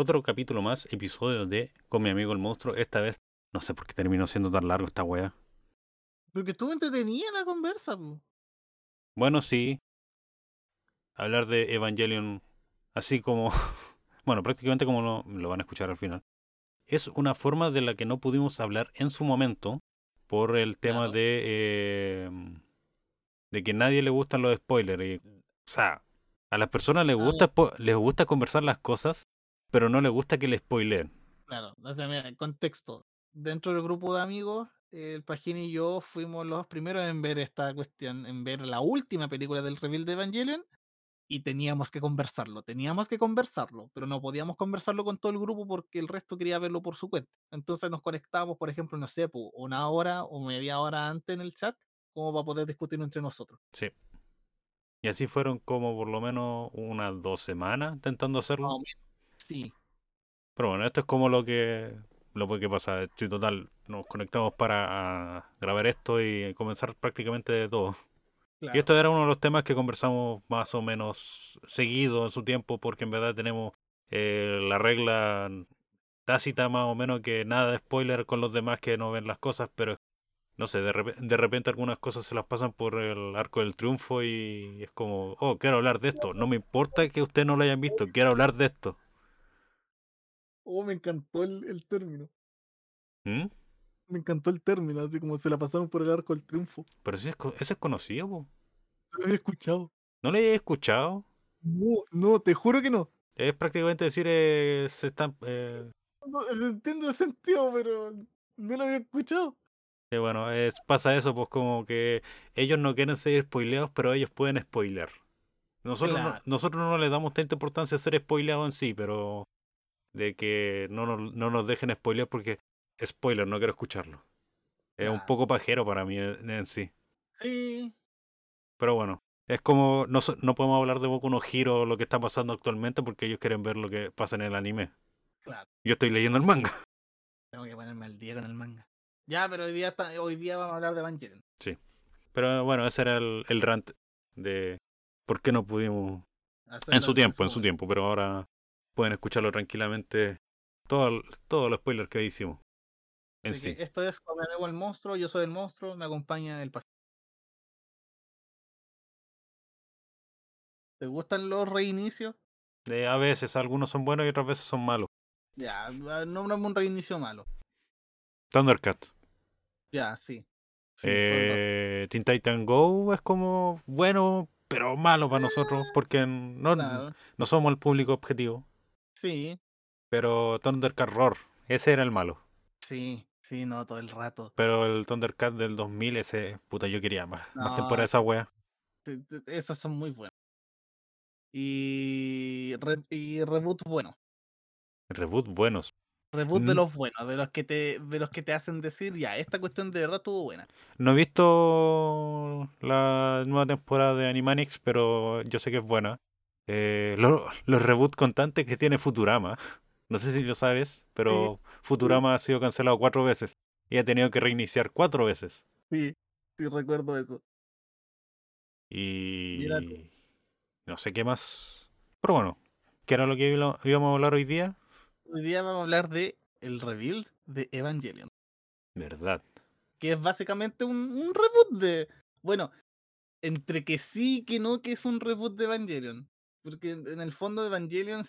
otro capítulo más, episodio de Con mi amigo el monstruo. Esta vez, no sé por qué terminó siendo tan largo esta wea. Porque estuvo entretenida la conversa, po. Bueno, sí. Hablar de Evangelion, así como, bueno, prácticamente como lo, lo van a escuchar al final. Es una forma de la que no pudimos hablar en su momento por el tema Claro. de eh, de que nadie le gustan los spoilers. y- o sea, a las personas les Ah, gusta les gusta conversar las cosas, pero no les gusta que le spoileen. Claro, o sea, mira, en contexto. Dentro del grupo de amigos, el Pajín y yo fuimos los primeros en ver esta cuestión, en ver la última película del reveal de Evangelion y teníamos que conversarlo, teníamos que conversarlo, pero no podíamos conversarlo con todo el grupo porque el resto quería verlo por su cuenta. Entonces nos conectábamos, por ejemplo, no sé, una hora o media hora antes en el chat, como para poder discutirlo entre nosotros. Sí. Y así fueron como por lo menos unas dos semanas intentando Más hacerlo. o menos. Sí, Pero bueno, esto es como lo que lo que pasa. Sí, total, nos conectamos para ah, grabar esto y comenzar prácticamente de todo. claro. Y esto era uno de los temas que conversamos más o menos seguido en su tiempo, porque en verdad tenemos eh, la regla tácita más o menos que nada de spoiler con los demás que no ven las cosas, pero no sé, de, de repente algunas cosas se las pasan por el arco del triunfo y es como, oh, quiero hablar de esto. No me importa que usted no lo hayan visto, quiero hablar de esto. Oh, me encantó el, el término. ¿Mm? Me encantó el término, así como se la pasaron por el arco del triunfo. Pero sí es, ese es conocido, po. No lo había escuchado. ¿No lo he escuchado? No, no, te juro que no. Es prácticamente decir, eh, se están... eh, No, entiendo el sentido, pero no lo había escuchado. Sí, bueno, es, pasa eso, pues como que ellos no quieren ser spoileados, pero ellos pueden spoilear. Nosotros, no, nosotros no les damos tanta importancia a ser spoileados en sí, pero de que no nos, no nos dejen spoilear porque spoiler, no quiero escucharlo. Es un poco pajero para mí en, en sí. Sí, Pero bueno, es como no, no podemos hablar de Boku no Hero, lo que está pasando actualmente, porque ellos quieren ver lo que pasa en el anime. claro. Yo estoy leyendo el manga. Tengo que ponerme al día con el manga. Ya, pero hoy día, está- hoy día vamos a hablar de Evangelion. Pero bueno, ese era el, el rant de por qué no pudimos Hacerlo En su tiempo, en su tiempo, pero ahora pueden escucharlo tranquilamente. Todo, todos los spoilers que hicimos. En sí. que esto es amigo el monstruo, yo soy el monstruo, me acompaña el pajín. ¿Te gustan los reinicios? Eh, a veces algunos son buenos y otras veces son malos. Ya, ah, nómbrame un reinicio malo. Thundercat. Ya, sí. Sí, todo eh, Teen Titan Go es como bueno, pero malo para nosotros porque no, Claro, no somos el público objetivo. Sí, Pero Thundercat Roar, ese era el malo. sí, sí, no, todo el rato. Pero el Thundercat del 2000, ese, puta, yo quería más, más temporada de esa wea. Esos son muy buenos. Y, re- y reboot bueno. Reboot buenos. Reboot de los buenos, de los que te, de los que te hacen decir, ya, esta cuestión de verdad estuvo buena. No he visto la nueva temporada de Animaniacs, pero yo sé que es buena. Eh, lo- los reboots constantes que tiene Futurama. No sé si lo sabes, pero Futurama ha sido cancelado cuatro veces y ha tenido que reiniciar cuatro veces. Sí, sí recuerdo eso. Y Mira tú. no sé qué más. Pero bueno, ¿qué era lo que íbamos íbamos a hablar hoy día? Hoy día vamos a hablar de el rebuild de Evangelion. Verdad. Que es básicamente un, un reboot de. Bueno, entre que sí y que no, que es un reboot de Evangelion. Porque en el fondo Evangelion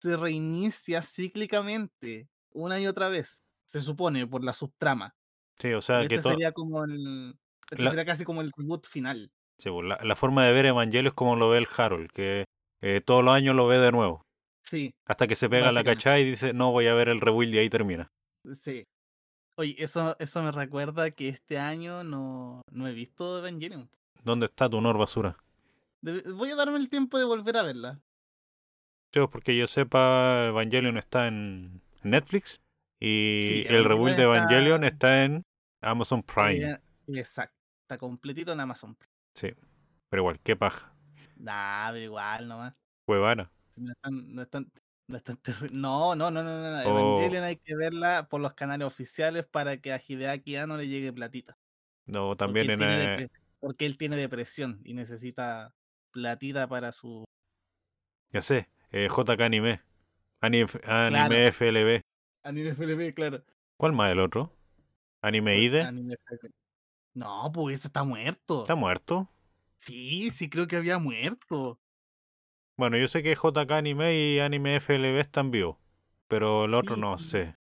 se reinicia cíclicamente una y otra vez. Se supone, por la subtrama. Sí, o sea que este to- sería como el. Este La- sería casi como el reboot final. sí, pues, la, la forma de ver Evangelio es como lo ve el Harold, que eh, todos los años lo ve de nuevo. Sí, Hasta que se pega la cachada y dice, no, voy a ver el rebuild y ahí termina. sí. Oye, eso, eso me recuerda que este año no, no he visto Evangelion. ¿Dónde está tu honor basura? Voy a darme el tiempo de volver a verla. Sí, pues, porque yo sepa, Evangelion está en Netflix y Sí, el rebuild de Evangelion está en Amazon Prime. Exacto. Está completito en Amazon. Sí, pero igual, qué paja. Nah, pero igual nomás. Huevana. Si No están, no están, no están No, no, no, no. Oh. Evangelion hay que verla por los canales oficiales para que a Hideaki no le llegue platita. No, también en... eh, porque él tiene depresión y necesita platita para su. ya sé, eh, JK Anime. Anime, Claro. anime FLB. Anime FLB, claro. ¿Cuál más el otro? Anime Pues, IDE. Anime FLB. No, pues ese está muerto. ¿Está muerto? Sí, sí creo que había muerto. Bueno, yo sé que JK Anime y Anime FLB están vivos. Pero el otro Sí, no sí. sé.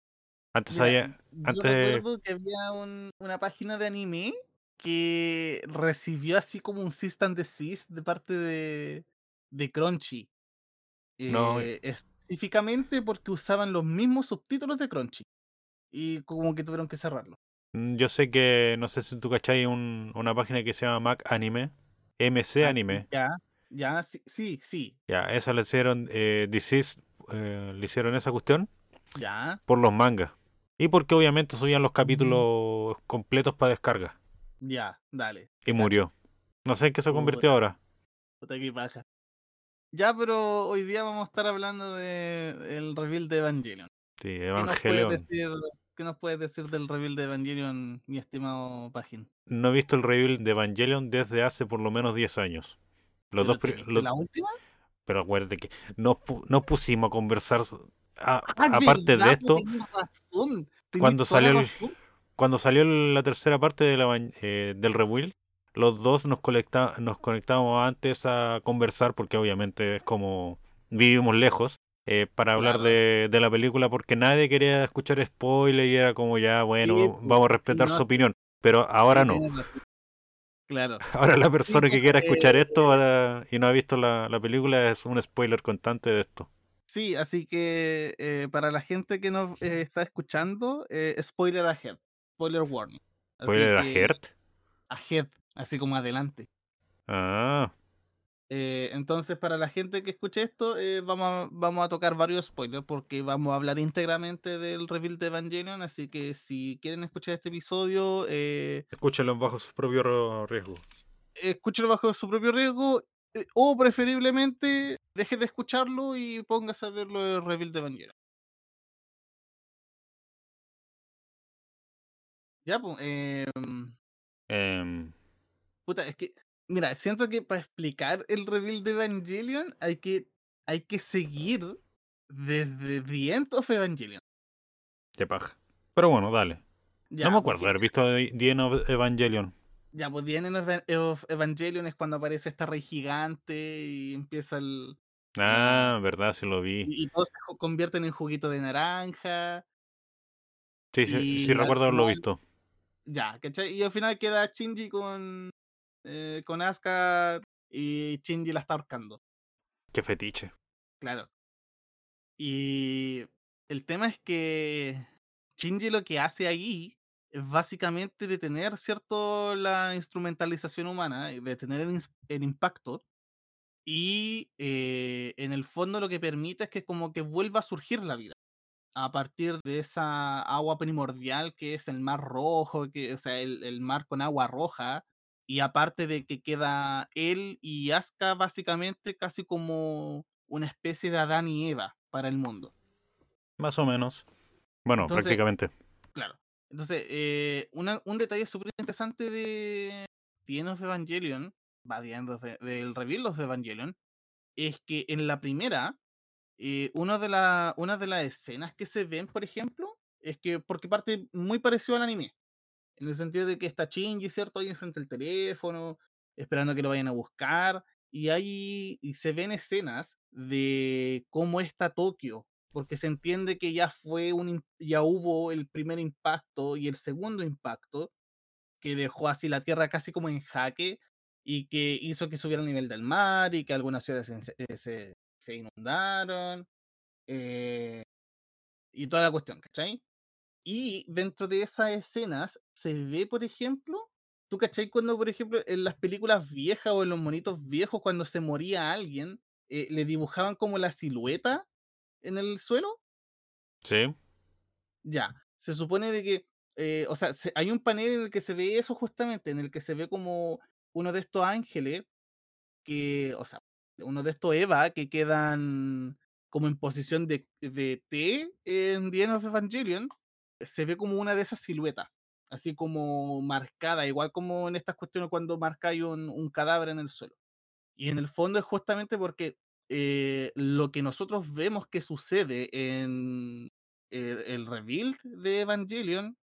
Antes Mira, había. yo Antes. recuerdo que había un- una página de anime que recibió así como un cease and desist de parte de, de Crunchy. No. Eh, específicamente porque usaban los mismos subtítulos de Crunchy. Y como que tuvieron que cerrarlo. mm, Yo sé que. No sé si tú cachai un- una página que se llama Mac Anime. MC Ah, Anime. Ya, ya, sí, sí, sí. Ya, esa le hicieron. Eh, Disease, eh, le hicieron esa cuestión Ya, por los mangas. Y porque obviamente subían los Mm. capítulos completos para descarga. Ya, dale. Y murió. No sé en qué se convirtió ahora. Puta que paja. Ya, pero hoy día vamos a estar hablando de el reveal de Evangelion. Sí, ¿Qué nos puedes Evangelion. decir, qué nos puedes decir del reveal de Evangelion, mi estimado Pagin? No he visto el reveal de Evangelion desde hace por lo menos 10 años. Los dos ¿Pero pri- qué, viste los- la última? Pero acuérdate que nos, pu- nos pusimos a conversar. a- Ah, aparte verdad, de esto, pues, tenés razón. cuando salió el- razón. Cuando salió la tercera parte de la ban- eh, del reveal, los dos nos, conecta- nos conectábamos antes a conversar, porque obviamente es como vivimos lejos, eh, para hablar Claro. de, de la película, porque nadie quería escuchar spoiler y era como ya, bueno, Sí, vamos a respetar no, su opinión. Pero ahora no. Claro. Ahora la persona que pues, quiera escuchar eh, esto ahora- y no ha visto la, la película es un spoiler constante de esto. Sí, así que eh, para la gente que nos eh, está escuchando, eh, spoiler ahead, spoiler warning. Así ¿Spoiler a Hert? Ahead, así como adelante. Ah, Eh, entonces, para la gente que escuche esto, eh, vamos, a, vamos a tocar varios spoilers porque vamos a hablar íntegramente del reveal de Evangelion. Así que si quieren escuchar este episodio, eh, escúchenlo bajo su propio ro- riesgo. escúchenlo bajo su propio riesgo eh, o preferiblemente deje de escucharlo y póngase a verlo el reveal de Evangelion. Ya, pues, Em, Puta, es que, mira, siento que para explicar el reveal de Evangelion hay que, hay que seguir desde The End of Evangelion. qué paja. Pero bueno, dale. Ya, no me pues, acuerdo haber visto The End of Evangelion. Ya, pues The End of Evan- of Evangelion es cuando aparece esta rey gigante y empieza el. Ah, verdad, sí lo vi. Y, y todos se convierten en juguito de naranja. Sí, sí, sí recuerdo haberlo visto. Ya, ¿cachai? Y al final queda Shinji con. eh, con Asuka y Shinji la está ahorcando. Qué fetiche. Claro. Y el tema es que Shinji lo que hace ahí es básicamente detener, ¿cierto?, la instrumentalización humana, eh, detener el, el impacto. Y eh, en el fondo lo que permite es que como que vuelva a surgir la vida. A partir de esa agua primordial que es el mar rojo, que, o sea, el, el mar con agua roja. Y aparte de que queda él y Asuka básicamente casi como una especie de Adán y Eva para el mundo. Más o menos. Bueno, Entonces- prácticamente. Claro. Entonces, eh, una- un detalle súper interesante de The End of Evangelion, va The End of del reveal of Evangelion, es que en la primera, una, de una de las escenas que se ven, por ejemplo, es que, porque parte muy parecido al anime, en el sentido de que está Shinji, ¿cierto? Ahí enfrente del teléfono, esperando que lo vayan a buscar, y ahí y se ven escenas de cómo está Tokio, porque se entiende que ya fue un, ya hubo el primer impacto y el segundo impacto, que dejó así la tierra casi como en jaque, y que hizo que subiera el nivel del mar, y que algunas ciudades se- se- inundaron, eh, y toda la cuestión, ¿cachai? Y dentro de esas escenas se ve, por ejemplo, ¿tú cachai cuando, por ejemplo, en las películas viejas o en los monitos viejos, cuando se moría alguien, eh, le dibujaban como la silueta en el suelo? Sí. Ya, se supone de que, eh, o sea, se- hay un panel en el que se ve eso justamente, en el que se ve como uno de estos ángeles que, o sea, uno de estos Eva que quedan como en posición de, de T en The End of Evangelion, se ve como una de esas siluetas, así como marcada, igual como en estas cuestiones cuando marcáis un, un cadáver en el suelo. Y en el fondo es justamente porque eh, lo que nosotros vemos que sucede en el, el rebuild de Evangelion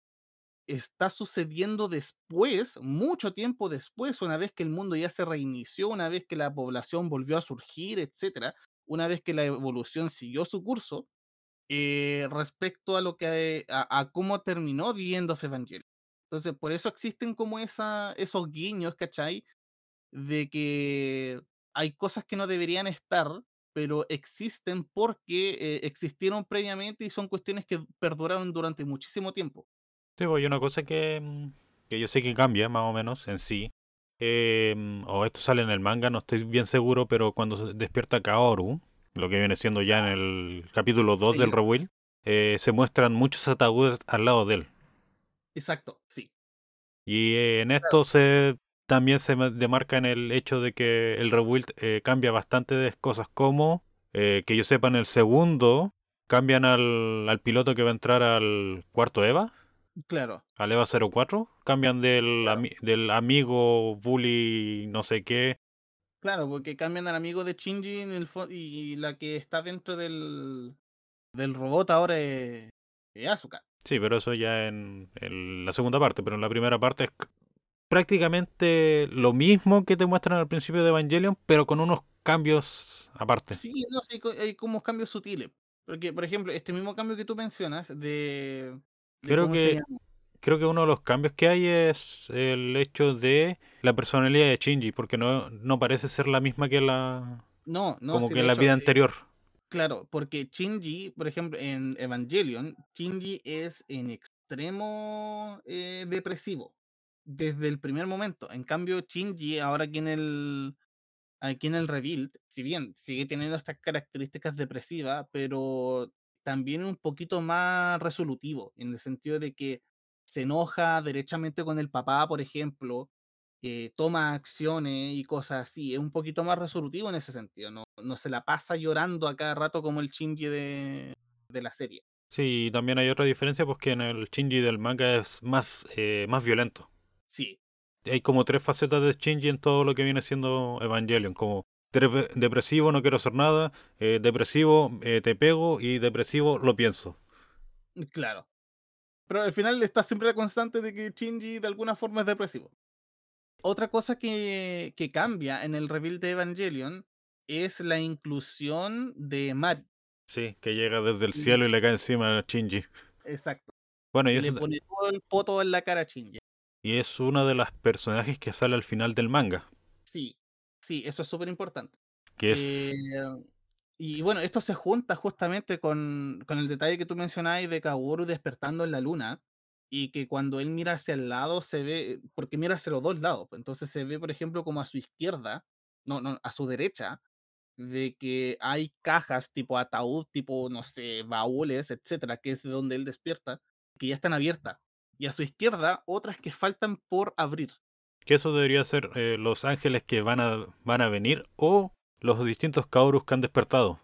está sucediendo después, mucho tiempo después, una vez que el mundo ya se reinició, una vez que la población volvió a surgir, etcétera, una vez que la evolución siguió su curso, eh, respecto a lo que a, cómo terminó The End of Evangelion. Entonces, por eso existen como esa, esos guiños, ¿cachai? De que hay cosas que no deberían estar, pero existen porque eh, existieron previamente y son cuestiones que perduraron durante muchísimo tiempo. Sí, pues hay una cosa que, mm, que yo sé que cambia más o menos en sí. em, o esto sale en el manga, no estoy bien seguro, pero cuando se despierta Kaoru, lo que viene siendo ya en el capítulo 2 del Sí. Rebuild, eh, se muestran muchos ataúdes al lado de él. Exacto, sí. Y eh, en esto se también se ma- demarca en el hecho de que el Rebuild eh, cambia bastante de cosas como, eh, que yo sepa, en el segundo cambian al, al piloto que va a entrar al cuarto EVA, Claro, al EVA 04, cambian del, Claro. ami- del amigo bully no sé qué. claro, porque cambian al amigo de Shinji en el fo- y, la que está dentro del, del robot ahora es, es Asuka. Sí, pero eso ya en, en la segunda parte, pero en la primera parte es prácticamente lo mismo que te muestran al principio de Evangelion, pero con unos cambios aparte. Sí, no sé, hay como cambios sutiles. Porque, por ejemplo, este mismo cambio que tú mencionas de Creo ¿cómo se que creo que uno de los cambios que hay es el hecho de la personalidad de Shinji, porque no, no parece ser la misma que la No, no, como sí, que en la hecho, vida eh, anterior. claro, porque Shinji, por ejemplo, en Evangelion, Shinji es en extremo eh, depresivo desde el primer momento. En cambio, Shinji, ahora aquí en el, aquí en el Rebuild, si bien sigue teniendo estas características depresivas, pero también un poquito más resolutivo, en el sentido de que se enoja derechamente con el papá, por ejemplo, eh, toma acciones y cosas así, es un poquito más resolutivo en ese sentido, no, no se la pasa llorando a cada rato como el Shinji de, de la serie. Sí, y también hay otra diferencia, pues que en el Shinji del manga es más, eh, más violento. Sí, Hay como tres facetas de Shinji en todo lo que viene siendo Evangelion, como depresivo, no quiero hacer nada, eh, depresivo, eh, te pego, y depresivo, lo pienso. claro. Pero al final está siempre la constante de que Shinji de alguna forma es depresivo. Otra cosa que, que cambia en el reveal de Evangelion es la inclusión de Mari. Sí, que llega desde el cielo y le cae encima a Shinji. Exacto. Bueno, y Y eso, le pone todo el poto en la cara a Shinji. y es una de las personajes que sale al final del manga, Sí, eso es súper importante. que es... Eh, y bueno, esto se junta justamente con, con el detalle que tú mencionabas de Kaworu despertando en la luna y que cuando él mira hacia el lado se ve, porque mira hacia los dos lados, pues, entonces se ve, por ejemplo, como a su izquierda, no, no, a su derecha, de que hay cajas tipo ataúd, tipo, no sé, baúles, etcétera, que es de donde él despierta, que ya están abiertas. Y a su izquierda, otras que faltan por abrir. Que eso debería ser eh, los ángeles que van a, van a venir o los distintos Kaorus que han despertado.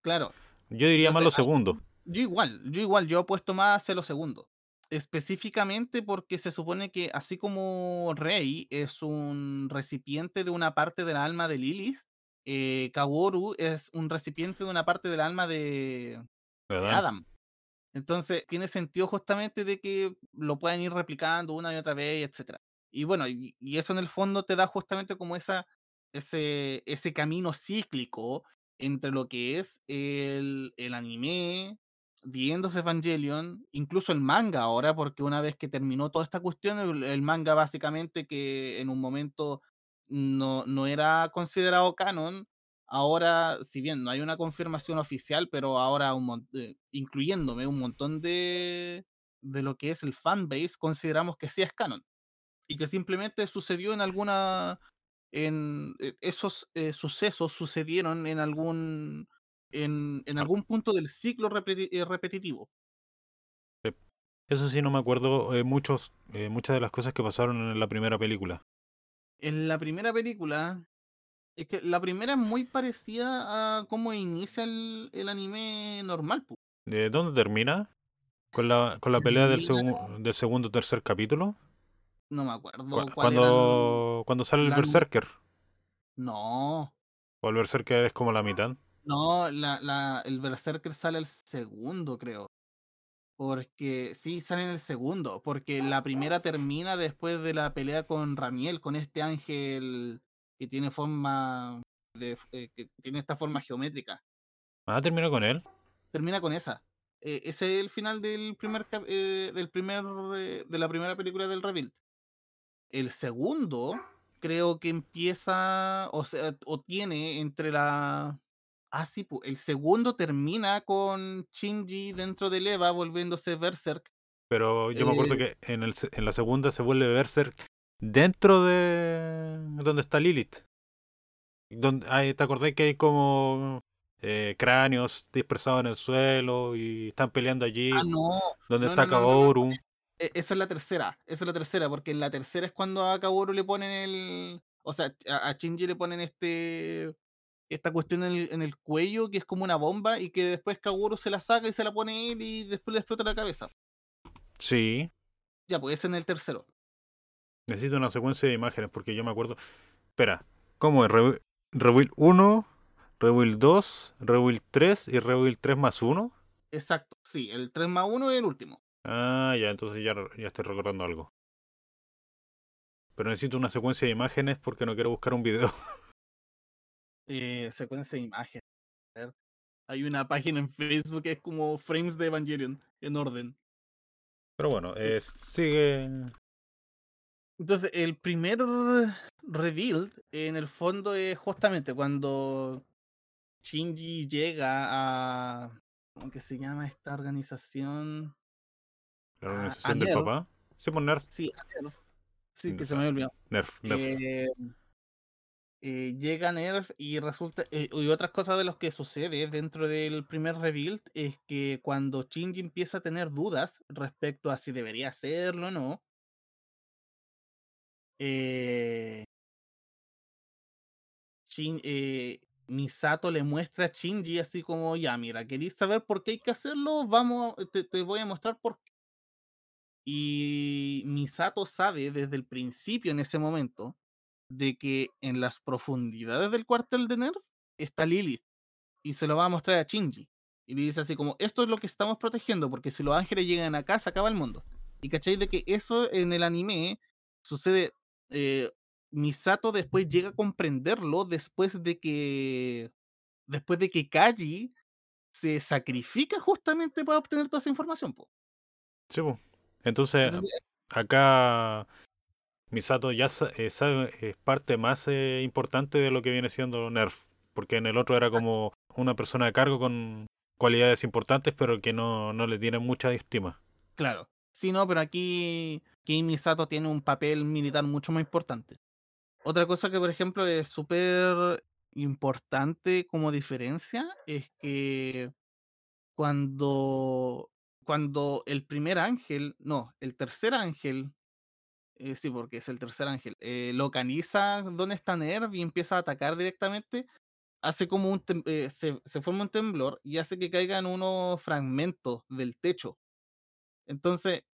Claro, Yo diría más lo ah, segundo. Yo igual, yo igual, yo apuesto más hacia lo segundo. Específicamente porque se supone que así como Rey es un recipiente de una parte del alma de Lilith, eh, Kaworu es un recipiente de una parte del alma de, de. Adam. Entonces tiene sentido justamente de que lo puedan ir replicando una y otra vez, etcétera. Y bueno, y, eso en el fondo te da justamente como esa, ese, ese camino cíclico entre lo que es el, el anime, The End of Evangelion, incluso el manga ahora, porque una vez que terminó toda esta cuestión, el, manga básicamente que en un momento no, no era considerado canon, ahora, si bien no hay una confirmación oficial, pero ahora, eh, incluyéndome, un montón de, de lo que es el fanbase, consideramos que sí es canon. Y que simplemente sucedió en alguna. En, eh, esos eh, sucesos sucedieron en algún. En, en Ah, algún punto del ciclo repeti- eh, repetitivo. Eso sí, no me acuerdo eh, muchos, eh, muchas de las cosas que pasaron en la primera película. En la primera película. Es que la primera es muy parecida a cómo inicia el, el anime normal. ¿De dónde termina? ¿Con la, con la pelea del, segu- del segundo o tercer capítulo? No me acuerdo Cu- cuál era el- Cuando, cuando sale el la- Berserker. No. O el Berserker es como la mitad. No, la, la, el Berserker sale el segundo, creo. Porque sí, sale en el segundo. Porque la primera termina después de la pelea con Ramiel, con este ángel que tiene forma. De, eh, que tiene esta forma geométrica. Ah, terminó con él. Termina con esa. Eh, ese es el final del primer eh, del primer de la primera película del Rebuild. El segundo creo que empieza o sea o tiene entre la ah sí el segundo termina con Shinji dentro del Eva volviéndose Berserk. Pero yo me acuerdo Eh, que en, el, se- en la segunda se vuelve Berserk dentro de donde está Lilith. Donde, ahí, ¿Te acordás que hay como eh, cráneos dispersados en el suelo y están peleando allí ah no, donde no, está no, Kaoru? Esa es la tercera, esa es la tercera, porque en la tercera es cuando a Kaworu le ponen el o sea, a, Shinji le ponen este esta cuestión en el, en el cuello que es como una bomba y que después Kaworu se la saca y se la pone él y después le explota la cabeza. Sí, Ya, pues ese en el tercero. necesito una secuencia de imágenes porque yo me acuerdo. Espera, ¿cómo es? Rebu- Rebuild 1, Rebuild 2, Rebuild 3 y Rebuild 3 más 1. Exacto, sí, el 3 más 1 es el último. Ah, ya, entonces ya, ya estoy recordando algo. Pero necesito una secuencia de imágenes porque no quiero buscar un video. Eh, secuencia de ver, Hay una página en Facebook que es como frames de Evangelion en orden. Pero bueno, eh, sigue. Entonces, el primer reveal, en el fondo, es justamente cuando Shinji llega a. ¿Cómo que se llama esta organización? La organización del papá. Sí, por Nerf. Sí, Nerf. Sí, que se me había olvidado. Nerf, Nerf. Eh, eh, llega Nerf y resulta. eh, y otras cosas de los que sucede dentro del primer rebuild es que cuando Shinji empieza a tener dudas respecto a si debería hacerlo o no. Eh, Shin- Misato le muestra a Shinji así como, ya, mira, ¿queréis saber por qué hay que hacerlo? Vamos, te, te voy a mostrar por qué. Y Misato sabe desde el principio en ese momento de que en las profundidades del cuartel de Nerf está Lilith y se lo va a mostrar a Shinji. Y le dice así como, esto es lo que estamos protegiendo porque si los ángeles llegan acá se acaba el mundo. Y cachai de que eso en el anime sucede, eh, Misato después llega a comprenderlo después de que, después de que Kaji se sacrifica justamente para obtener toda esa información. po. Sí, po. Entonces, Entonces, acá Misato ya eh, sabe, es parte más eh, importante de lo que viene siendo Nerf. Porque en el otro era como una persona a cargo con cualidades importantes, pero que no, no le tienen mucha estima. Claro. Sí, no, pero aquí, aquí Misato tiene un papel militar mucho más importante. Otra cosa que, por ejemplo, es súper importante como diferencia es que cuando, cuando el primer ángel, no, el tercer ángel, eh, sí, porque es el tercer ángel, eh, localiza dónde está Nerv y empieza a atacar directamente, hace como un, eh, se, forma un temblor y hace que caigan unos fragmentos del techo. Entonces,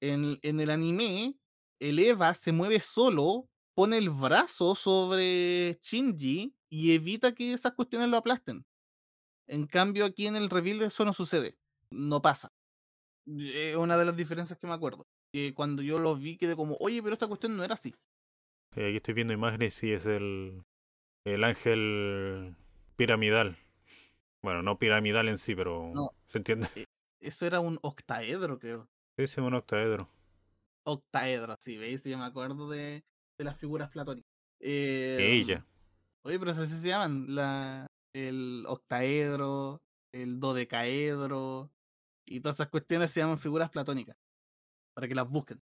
en, en el anime, el Eva se mueve solo, pone el brazo sobre Shinji y evita que esas cuestiones lo aplasten. En cambio, aquí en el reveal eso no sucede. No pasa. Es una de las diferencias que me acuerdo. Que cuando yo lo vi quedé como, oye, pero esta cuestión no era así. Eh, aquí estoy viendo imágenes y es el, el ángel piramidal. Bueno, no piramidal en sí, pero No. ¿se entiende? Eso era un octaedro, creo. Sí, sí, un octaedro. Octaedro, sí, ¿veis? Yo me acuerdo de, de las figuras platónicas. Eh, Ella. Oye, pero así se llaman. La, el octaedro, el dodecaedro y todas esas cuestiones se llaman figuras platónicas. Para que las busquen.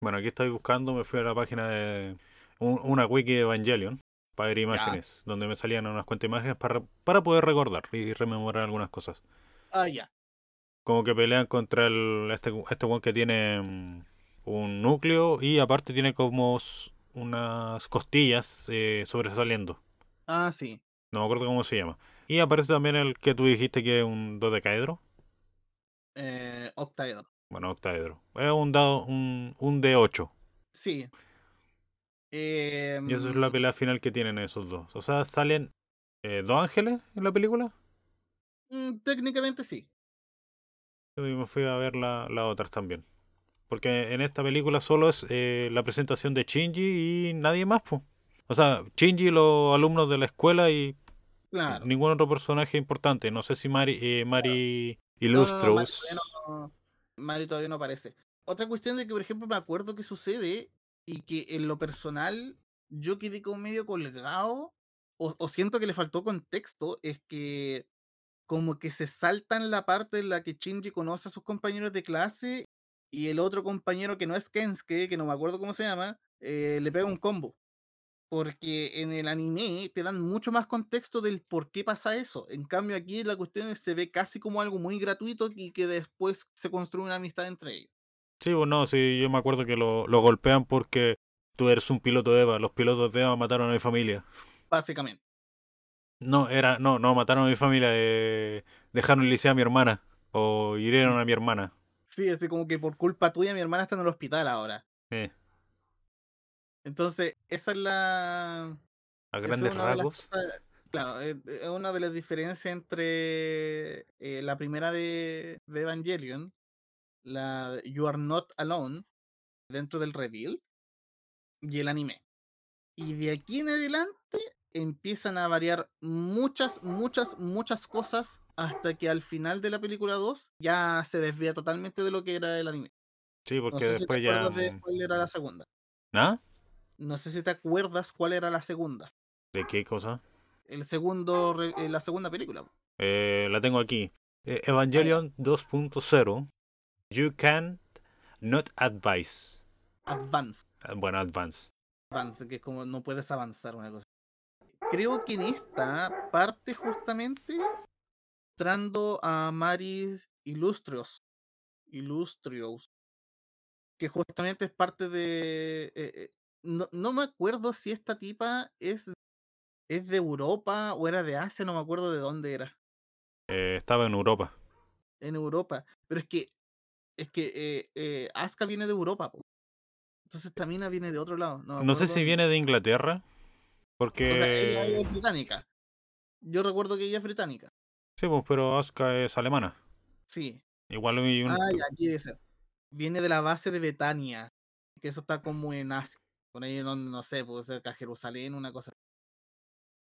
Bueno, aquí estoy buscando, me fui a la página de un- una wiki de Evangelion para ver imágenes, donde me salían unas cuantas imágenes para, para poder recordar y rememorar algunas cosas. Ah, ya. Como que pelean contra el, este, este one que tiene mm, un núcleo y aparte tiene como unas costillas eh, sobresaliendo. Ah, sí. No me acuerdo cómo se llama. Y aparece también el que tú dijiste que es un dodecaedro. Eh, octaedro. Bueno, octaedro. Es un dado, un, un D8. Sí. Y esa es la Em, pelea final que tienen esos dos. O sea, salen eh, dos ángeles en la película. mm, técnicamente sí. Yo me fui a ver la, las otras también. Porque en esta película solo es eh, la presentación de Shinji y nadie más, po. O sea, Shinji, los alumnos de la escuela y Claro. ningún otro personaje importante. No sé si Mari, eh, Mari No, no, no, Mari Illustros. todavía no, Mari todavía no aparece. Otra cuestión de que, por ejemplo, me acuerdo que sucede y que en lo personal yo quedé como medio colgado o, o siento que le faltó contexto es que como que se saltan la parte en la que Shinji conoce a sus compañeros de clase y el otro compañero que no es Kensuke, que no me acuerdo cómo se llama, eh, le pega un combo. Porque en el anime te dan mucho más contexto del por qué pasa eso. En cambio, aquí la cuestión es- se ve casi como algo muy gratuito y que después se construye una amistad entre ellos. Sí, pues no, sí, yo me acuerdo que lo, lo golpean porque tú eres un piloto de Eva. Los pilotos de Eva mataron a mi familia. Básicamente. No, era, no, no, mataron a mi familia. eh, dejaron licea a mi hermana. O hirieron a mi hermana. Sí, así como que por culpa tuya mi hermana está en el hospital ahora. Eh, Entonces, esa es la. a grandes rasgos. claro, eh, es una de las diferencias entre eh, la primera de, de Evangelion, la You Are Not Alone, dentro del reveal, y el anime. Y de aquí en adelante empiezan a variar muchas, muchas, muchas cosas hasta que al final de la película 2 ya se desvía totalmente de lo que era el anime. Sí, No porque sé si te después ya. de mm, cuál era la segunda. ¿Ah? No sé si te acuerdas cuál era la segunda. ¿De qué cosa? El segundo, eh, la segunda película. Eh, la tengo aquí. Eh, Evangelion 2.0. You can not advise. Advance. Ah, Bueno, advance. Advance, que es como no puedes avanzar una cosa. Creo que en esta parte justamente entrando a Maris Illustrios. Illustrios. Que justamente es parte de. eh, eh, no, no me acuerdo si esta tipa es, es de Europa o era de Asia, no me acuerdo de dónde era. Eh, estaba en Europa. En Europa. Pero es que. Es que eh, eh, Asuka viene de Europa, po. Entonces Tamina viene de otro lado. No, No sé si viene de Inglaterra. O sea, ella Porque. es británica. Yo recuerdo que ella es británica. Sí, pues, pero Asuka es alemana. Sí. Igual hay un. Ah, ya, aquí dice. Viene de la base de Betania. Que eso está como en Asia. Por ahí donde, no sé, puede ser que a Jerusalén, una cosa.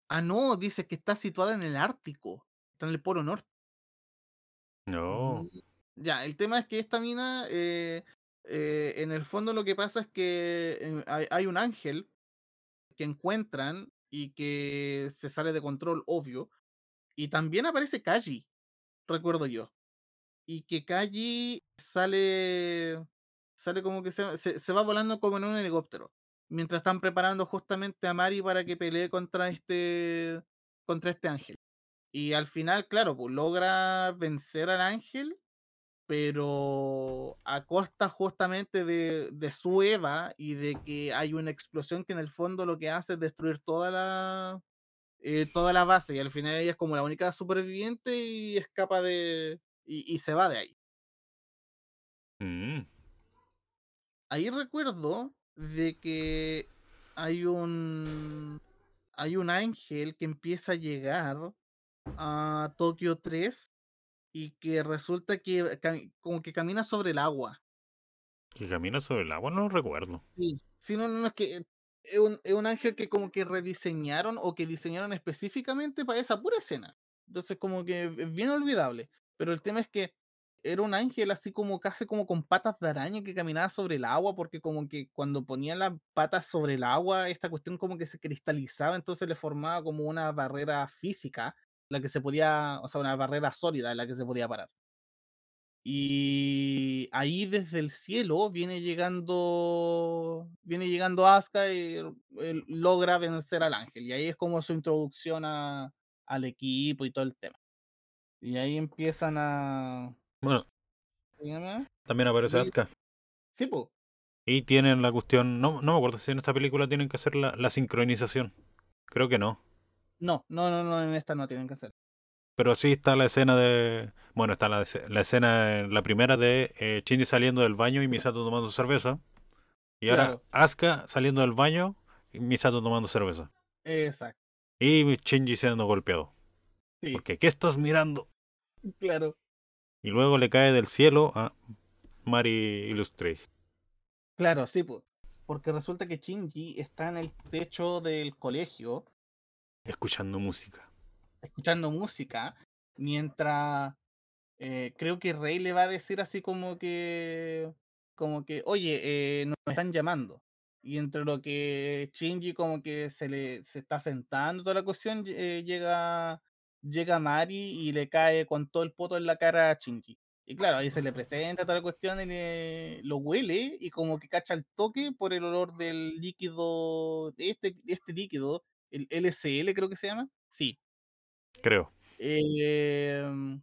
Ah, no, dice que está situada en el Ártico. Está en el Polo Norte. No. Mm, Ya, el tema es que esta mina, eh, eh, en el fondo lo que pasa es que eh, hay, hay un ángel que encuentran y que se sale de control, obvio. Y también aparece Kaji, recuerdo yo. Y que Kaji sale, sale como que se, se, se va volando como en un helicóptero. Mientras están preparando justamente a Mari para que pelee contra este, contra este ángel. Y al final, claro, pues logra vencer al ángel, pero a costa justamente de, de su Eva y de que hay una explosión que en el fondo lo que hace es destruir toda la, eh, toda la base. Y al final ella es como la única superviviente y escapa de. y, y se va de ahí. Mm. Ahí recuerdo de que hay un. hay un ángel que empieza a llegar a Tokio 3 y que resulta que como que camina sobre el agua. Que camina sobre el agua, no lo recuerdo. Sí, sí, no, no, no, es que es un, es un ángel que como que rediseñaron o que diseñaron específicamente para esa pura escena. Entonces como que es bien olvidable. Pero el tema es que era un ángel así como casi como con patas de araña que caminaba sobre el agua porque como que cuando ponían las patas sobre el agua esta cuestión como que se cristalizaba entonces le formaba como una barrera física la que se podía, o sea, una barrera sólida en la que se podía parar. Y ahí desde el cielo viene llegando viene llegando Asuka y él logra vencer al ángel. Y ahí es como su introducción a, al equipo y todo el tema. Y ahí empiezan a. Bueno, ¿Se llama? también aparece. Asuka. Sí, po. Y tienen la cuestión. No, no me acuerdo si en esta película tienen que hacer la, la sincronización. Creo que no. No, no, no, no, en esta no tienen que hacer. Pero sí está la escena de. Bueno, está la, esce- la escena, en la primera de eh, Shinji saliendo del baño y Misato tomando cerveza. Y ahora. Asuka saliendo del baño Misato tomando cerveza. Exacto. Y Shinji siendo golpeado. Sí, Porque, ¿qué estás mirando? claro. Y luego le cae del cielo a Mari Illustrace. Claro, sí, po. porque resulta que Shinji está en el techo del colegio Escuchando música. escuchando música mientras eh, creo que Rey le va a decir así como que como que oye eh, nos están llamando y entre lo que Shinji como que se le se está sentando toda la cuestión eh, llega llega Mari y le cae con todo el poto en la cara a Shinji y claro ahí se le presenta toda la cuestión y le- lo huele y como que cacha el toque por el olor del líquido de este este líquido el LCL creo que se llama sí Creo. Em,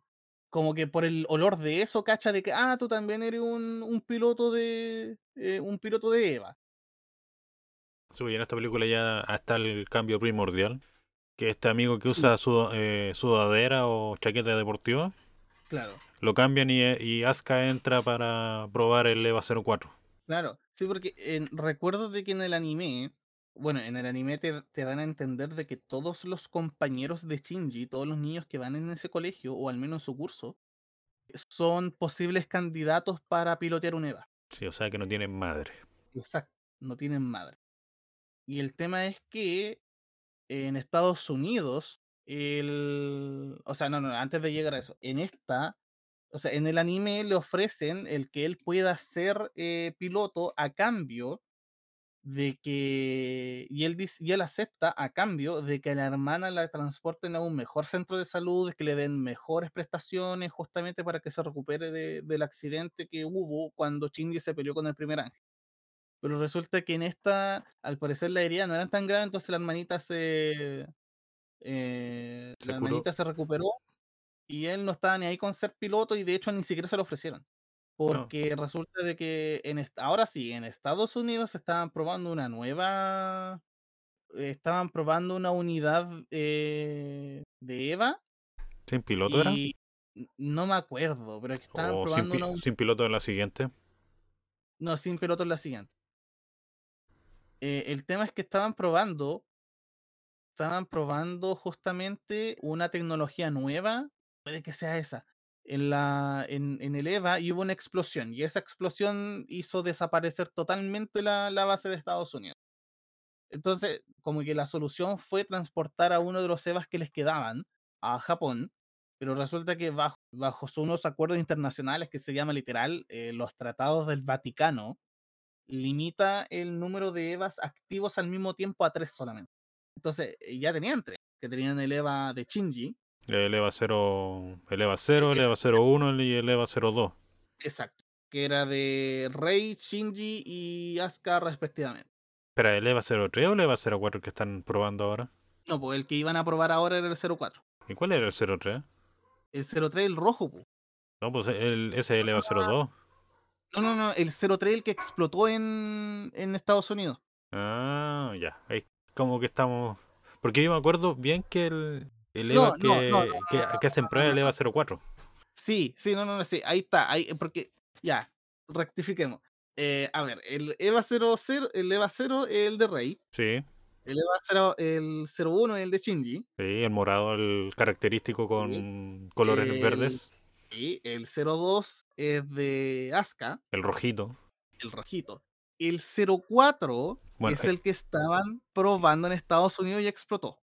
como que por el olor de eso, cacha de que, ah, tú también eres un, un piloto de eh, un piloto de Eva. Sí, y en esta película ya está el cambio primordial. Que este amigo que Sí. usa su, eh, sudadera o chaqueta deportiva, Claro, lo cambian y, y Asuka entra para probar el EVA 04. claro. Sí, porque recuerdo de que en el anime, bueno, en el anime te, te dan a entender de que todos los compañeros de Shinji, todos los niños que van en ese colegio, o al menos en su curso, son posibles candidatos para pilotear un Eva. Sí, o sea que no tienen madre. Exacto, no tienen madre. Y el tema es que en Estados Unidos, el... O sea, no, no, antes de llegar a eso, en esta, o sea, en el anime le ofrecen el que él pueda ser eh, piloto a cambio de que... Y él, dice, y él acepta a cambio de que la hermana la transporten a un mejor centro de salud, que le den mejores prestaciones justamente para que se recupere de- del accidente que hubo cuando Shinji se peleó con el primer ángel. Pero resulta que en esta, al parecer la herida no era tan grave, entonces la hermanita se. eh, ¿Se la curó? hermanita se recuperó y él no estaba ni ahí con ser piloto y de hecho ni siquiera se lo ofrecieron. Porque resulta de que en ahora sí, en Estados Unidos estaban probando una nueva. Estaban probando una unidad eh, de EVA ¿Sin piloto era? no me acuerdo, pero es que estaban ¿O sin, probando pi- una. sin piloto en la siguiente? No, sin piloto en la siguiente. Eh, el tema es que estaban probando, estaban probando justamente una tecnología nueva, puede que sea esa, en, la, en, en el EVA y hubo una explosión y esa explosión hizo desaparecer totalmente la, la base de Estados Unidos. Entonces, como que la solución fue transportar a uno de los EVAs que les quedaban a Japón, pero resulta que bajo, bajo unos acuerdos internacionales que se llama literal eh, los tratados del Vaticano, limita el número de EVAs activos al mismo tiempo a tres solamente. Entonces, eh, ya tenían tres, que tenían el EVA de Shinji, El EVA 0, el EVA 0, el es- EVA 01 y el EVA 02. exacto, que era de Rei, Shinji y Asuka respectivamente. Espera, ¿el EVA 03 o el EVA 04 que están probando ahora? No, pues el que iban a probar ahora era el 04. ¿Y cuál era el 03? El 03, el rojo, pues. No, pues el, ese es el EVA 02. No, no, no, el 03 el que explotó en, en Estados Unidos. Ah, ya. Ahí como que estamos. Porque yo me acuerdo bien que el, el EVA no, que, no, no, que, hacen prueba es el EVA 04. Sí, sí, no, no, no, sí, ahí está, ahí, porque, ya, rectifiquemos. Eh, a ver, el EVA 00, el EVA 0 es el de Rey, Sí, el EVA 0, el 01 es el de Shinji, sí, el morado, el característico con colores El- verdes. Y el 02 es de Asuka, El rojito. el rojito. El 04 Bueno, es eh, el que estaban probando en Estados Unidos y explotó.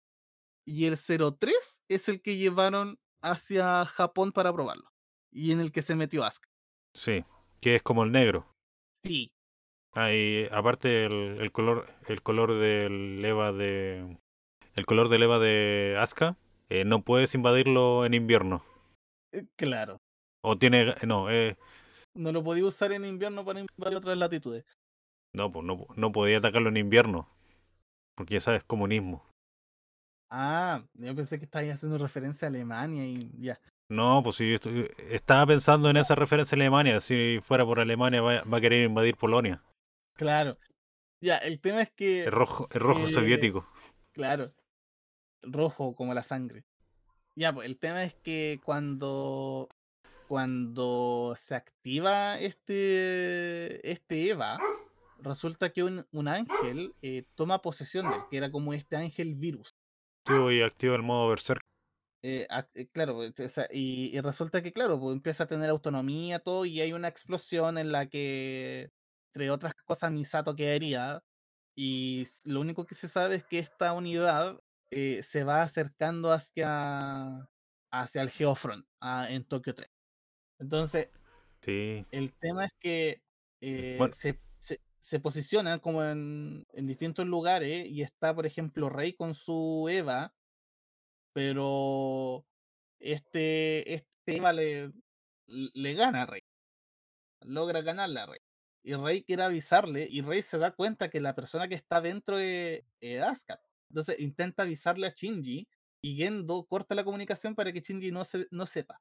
Y el 03 es el que llevaron hacia Japón para probarlo. Y en el que se metió Asuka. sí, que es como el negro. Sí, Ah, y aparte el, el color, el color del EVA de. El color del EVA de Asuka, eh, no puedes invadirlo en invierno. Eh, claro. O tiene. No, eh, No lo podía usar en invierno para invadir otras latitudes. no, pues no, no podía atacarlo en invierno. Porque ya sabes, comunismo. Ah, yo pensé que estabas haciendo referencia a Alemania y ya. No, pues si yo estoy- estaba pensando en esa referencia a Alemania. Si fuera por Alemania, va, va a querer invadir Polonia. Claro. Ya, el tema es que, El rojo, el rojo Eh, soviético. claro, rojo como la sangre. Ya, pues el tema es que cuando cuando se activa este este EVA, resulta que un, un ángel eh, toma posesión de él, que era como este ángel virus. Activo y activa el modo Berserk. Eh, eh, claro, pues, o sea, y, y resulta que, claro, pues empieza a tener autonomía, todo, y hay una explosión en la que, entre otras cosas, Misato quedaría. Y lo único que se sabe es que esta unidad eh, se va acercando hacia, hacia el Geofront ah, en Tokio 3. Entonces, Sí. el tema es que eh, Bueno, se, se, se posicionan como en, en distintos lugares y está, por ejemplo, Rey con su Eva, pero este, este Eva le, le gana a Rey, logra ganarle a Rey. Y Rey quiere avisarle y Rey se da cuenta que la persona que está dentro es, es Asuka. Entonces intenta avisarle a Shinji y Gendo corta la comunicación para que Shinji no, se, no sepa.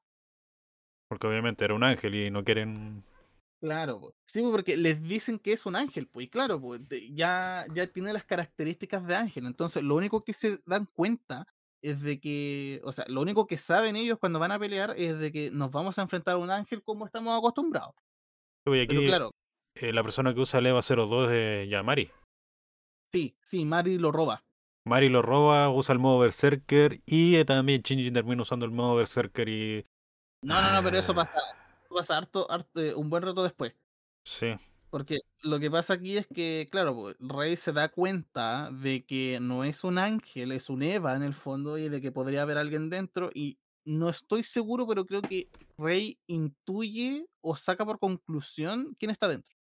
porque obviamente era un ángel y no quieren. Claro, sí, po, porque les dicen que es un ángel, pues, y claro, pues, ya, ya tiene las características de ángel. Entonces, lo único que se dan cuenta es de que, o sea, lo único que saben ellos cuando van a pelear es de que nos vamos a enfrentar a un ángel como estamos acostumbrados. Oye, Pero aquí claro, eh, la persona que usa el EVA 02 es ya Mari. sí, sí, Mari lo roba. Mari lo roba, usa el modo Berserker y eh, también Shinji termina usando el modo Berserker y. No, no, no, pero eso Ah, pasa, pasa harto, harto, eh, un buen rato después. Sí, Porque lo que pasa aquí es que, claro, Rey se da cuenta de que no es un ángel, es un Eva en el fondo y de que podría haber alguien dentro y no estoy seguro, pero creo que Rey intuye o saca por conclusión quién está dentro.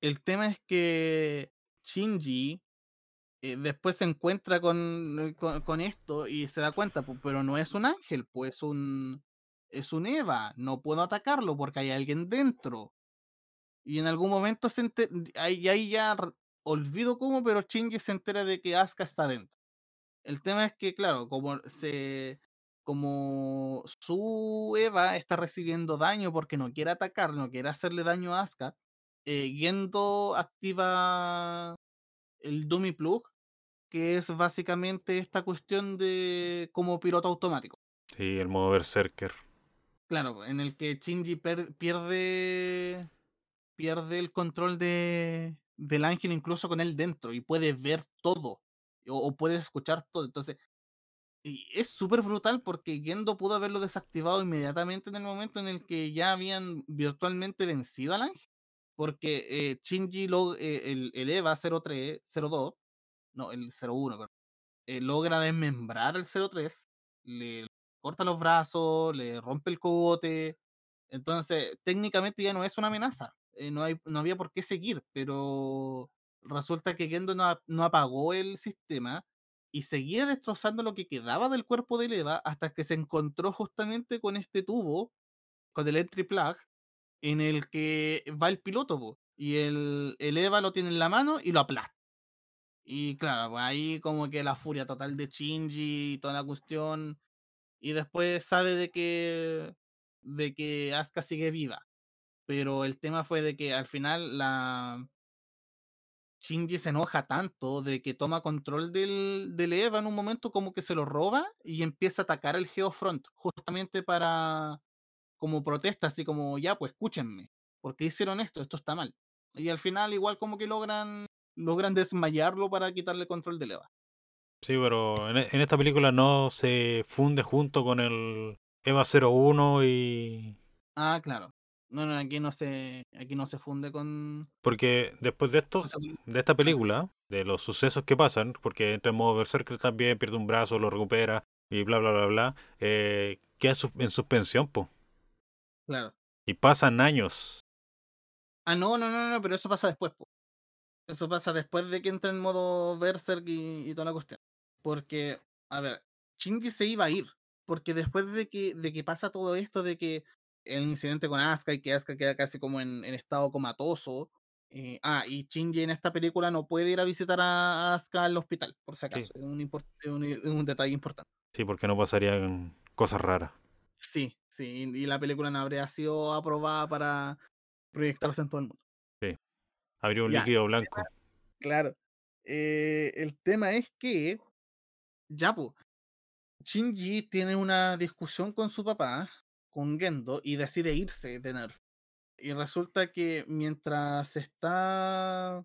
El tema es que Shinji eh, después se encuentra con, eh, con, con esto y se da cuenta, pero no es un ángel, pues es un, es un Eva, no puedo atacarlo porque hay alguien dentro. Y en algún momento se enter- ahí, ahí ya olvido cómo, pero Shinji se entera de que Asuka está dentro. El tema es que, claro, como se como su Eva está recibiendo daño porque no quiere atacar, no quiere hacerle daño a Asuka, eh, Gendo activa el Dummy Plug, que es básicamente esta cuestión de como piloto automático. sí, el modo Berserker. Claro, en el que Shinji pierde pierde el control de, del ángel incluso con él dentro y puede ver todo o, o puede escuchar todo. Entonces, y es súper brutal porque Gendo pudo haberlo desactivado inmediatamente en el momento en el que ya habían virtualmente vencido al ángel. Porque eh, Shinji, lo, eh, el, el EVA 03, 02, no, el 01, perdón, eh, logra desmembrar al 03, le corta los brazos, le rompe el cogote. Entonces, técnicamente ya no es una amenaza. eh, no, hay, no había por qué seguir, pero resulta que Gendo no, no apagó el sistema y seguía destrozando lo que quedaba del cuerpo de Eva hasta que se encontró justamente con este tubo, con el entry plug, en el que va el piloto, po, y el, el Eva lo tiene en la mano y lo aplasta. Y claro, pues ahí como que la furia total de Shinji y toda la cuestión. Y después sabe de que de que Asuka sigue viva. Pero el tema fue de que al final la Shinji se enoja tanto de que toma control del, del Eva en un momento como que se lo roba y empieza a atacar el Geofront, justamente para como protesta, así como ya, pues escúchenme, porque hicieron esto, esto está mal. Y al final igual como que logran logran desmayarlo para quitarle control del Eva. Sí, pero en, e- en esta película no se funde junto con el EVA 01 y. Ah, claro. No, no, aquí no se, aquí no se funde con, Porque después de esto, de esta película, de los sucesos que pasan, porque entra en modo Berserker también, pierde un brazo, lo recupera y bla, bla, bla, bla, eh, queda en suspensión, po. Claro. Y pasan años. Ah, no, no, no, no, pero eso pasa después, po. Eso pasa después de que entra en modo Berserk y, y toda la cuestión. Porque, a ver, Shinji se iba a ir. Porque después de que, de que pasa todo esto, de que el incidente con Asuka y que Asuka queda casi como en, en estado comatoso. eh, ah, y Shinji en esta película no puede ir a visitar a Asuka al hospital, por si Sí, acaso. Es un, un, es un detalle importante. sí, porque no pasarían cosas raras. Sí, sí, y la película no habría sido aprobada para proyectarse en todo el mundo. Sí. Habría un Ya, líquido blanco. claro. Eh, el tema es que, ya, pues, Shinji tiene una discusión con su papá, con Gendo, y decide irse de Nerf. Y resulta que mientras está.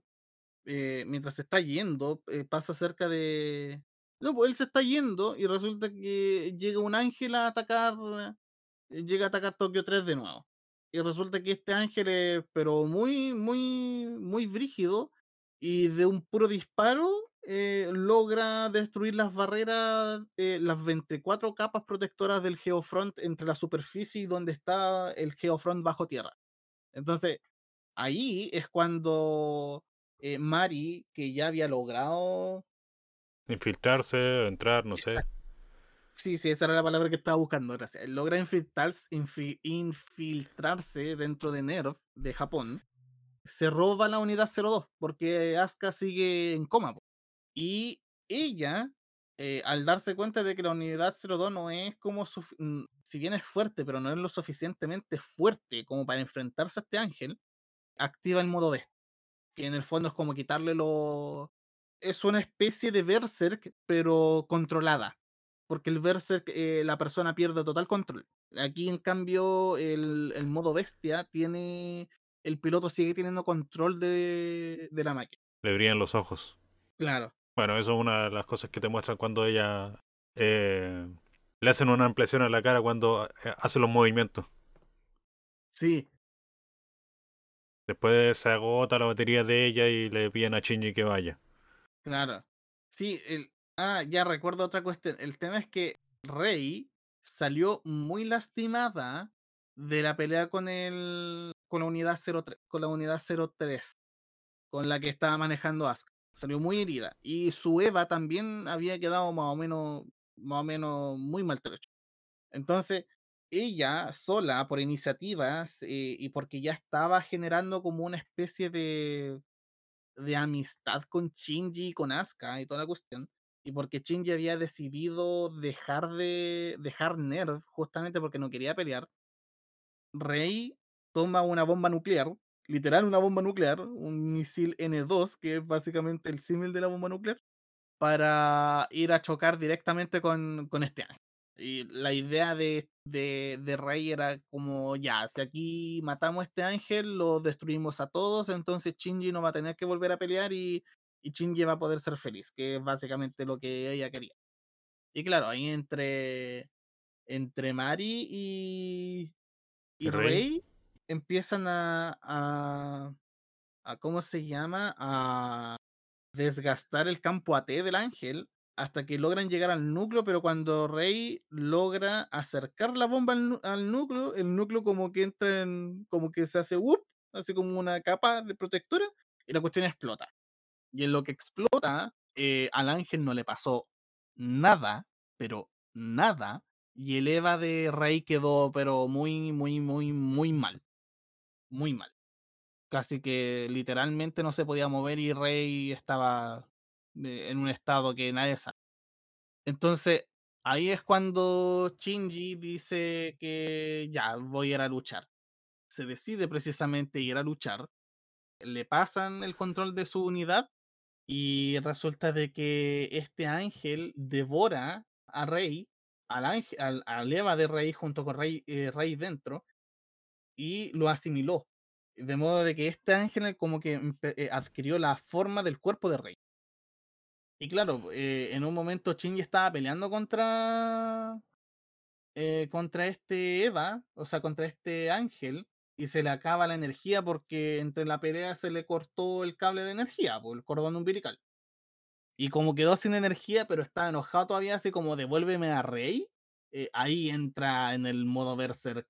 eh, mientras se está yendo, eh, pasa cerca de. No, pues él se está yendo y resulta que llega un ángel a atacar. Eh, Llega a atacar Tokio 3 de nuevo. Y resulta que este ángel es, pero muy, muy, muy brígido. Y de un puro disparo eh, logra destruir las barreras, eh, las 24 capas protectoras del Geofront entre la superficie y donde está el Geofront bajo tierra. Entonces, ahí es cuando eh, Mari, que ya había logrado. Infiltrarse, entrar, no sé. Sí, sí, esa era la palabra que estaba buscando, gracias. Logra infiltrarse, infi- infiltrarse dentro de NERV de Japón. Se roba la unidad 02 porque Asuka sigue en coma. Y ella, eh, al darse cuenta de que la unidad 02 no es como, si bien es fuerte, pero no es lo suficientemente fuerte como para enfrentarse a este ángel, activa el modo bestia, que en el fondo es como quitarle lo... Es una especie de berserk, pero controlada, porque el berserk eh, la persona pierde total control. Aquí, en cambio, el, el modo bestia tiene... El piloto sigue teniendo control de, de la máquina. Le brillan los ojos. Claro. Bueno, eso es una de las cosas que te muestran cuando ella eh, le hacen una ampliación a la cara cuando eh, hace los movimientos. Sí, Después se agota la batería de ella y le piden a Shinji que vaya. Claro. Sí, el... ah, ya recuerdo otra cuestión. El tema es que Rey salió muy lastimada de la pelea con el con la unidad 03, con la unidad 03, con la que estaba manejando Asuka. Salió muy herida y su Eva también había quedado más o menos más o menos muy maltrecha. Entonces, ella sola por iniciativas eh, y porque ya estaba generando como una especie de de amistad con Shinji y con Asuka y toda la cuestión. Y porque Shinji había decidido dejar de dejar Nerv justamente porque no quería pelear. Rey toma una bomba nuclear, literal una bomba nuclear, un misil N2, que es básicamente el símil de la bomba nuclear, para ir a chocar directamente con, con este ángel. Y la idea de, de, de Rey era como, ya, si aquí matamos este ángel, lo destruimos a todos, entonces Shinji no va a tener que volver a pelear y, y Shinji va a poder ser feliz, que es básicamente lo que ella quería. Y claro, ahí entre, entre Mari y, y ¿Y Rey? Rey empiezan a, a, a, ¿cómo se llama? A desgastar el campo AT del ángel hasta que logran llegar al núcleo, pero cuando Rey logra acercar la bomba al, al núcleo, el núcleo como que entra en, como que se hace whoop, así como una capa de protectora, y la cuestión explota. Y en lo que explota, eh, al ángel no le pasó nada, pero nada, y el Eva de Rey quedó, pero muy, muy, muy, muy mal. Muy mal. Casi que literalmente no se podía mover y Rey estaba eh, en un estado que nadie sabe. Entonces, ahí es cuando Shinji dice que ya voy a ir a luchar. Se decide precisamente ir a luchar. Le pasan el control de su unidad y resulta de que este ángel devora a Rey, al, ángel, al, Eva de Rey junto con Rey, eh, Rey dentro, y lo asimiló. De modo de que este ángel como que eh, adquirió la forma del cuerpo de Rey. Y claro, eh, en un momento Shinji estaba peleando contra contra este Eva, o sea, contra este ángel, y se le acaba la energía porque entre la pelea se le cortó el cable de energía, por el cordón umbilical. Y como quedó sin energía, pero está enojado todavía, así como devuélveme a Rey, eh, ahí entra en el modo Berserk.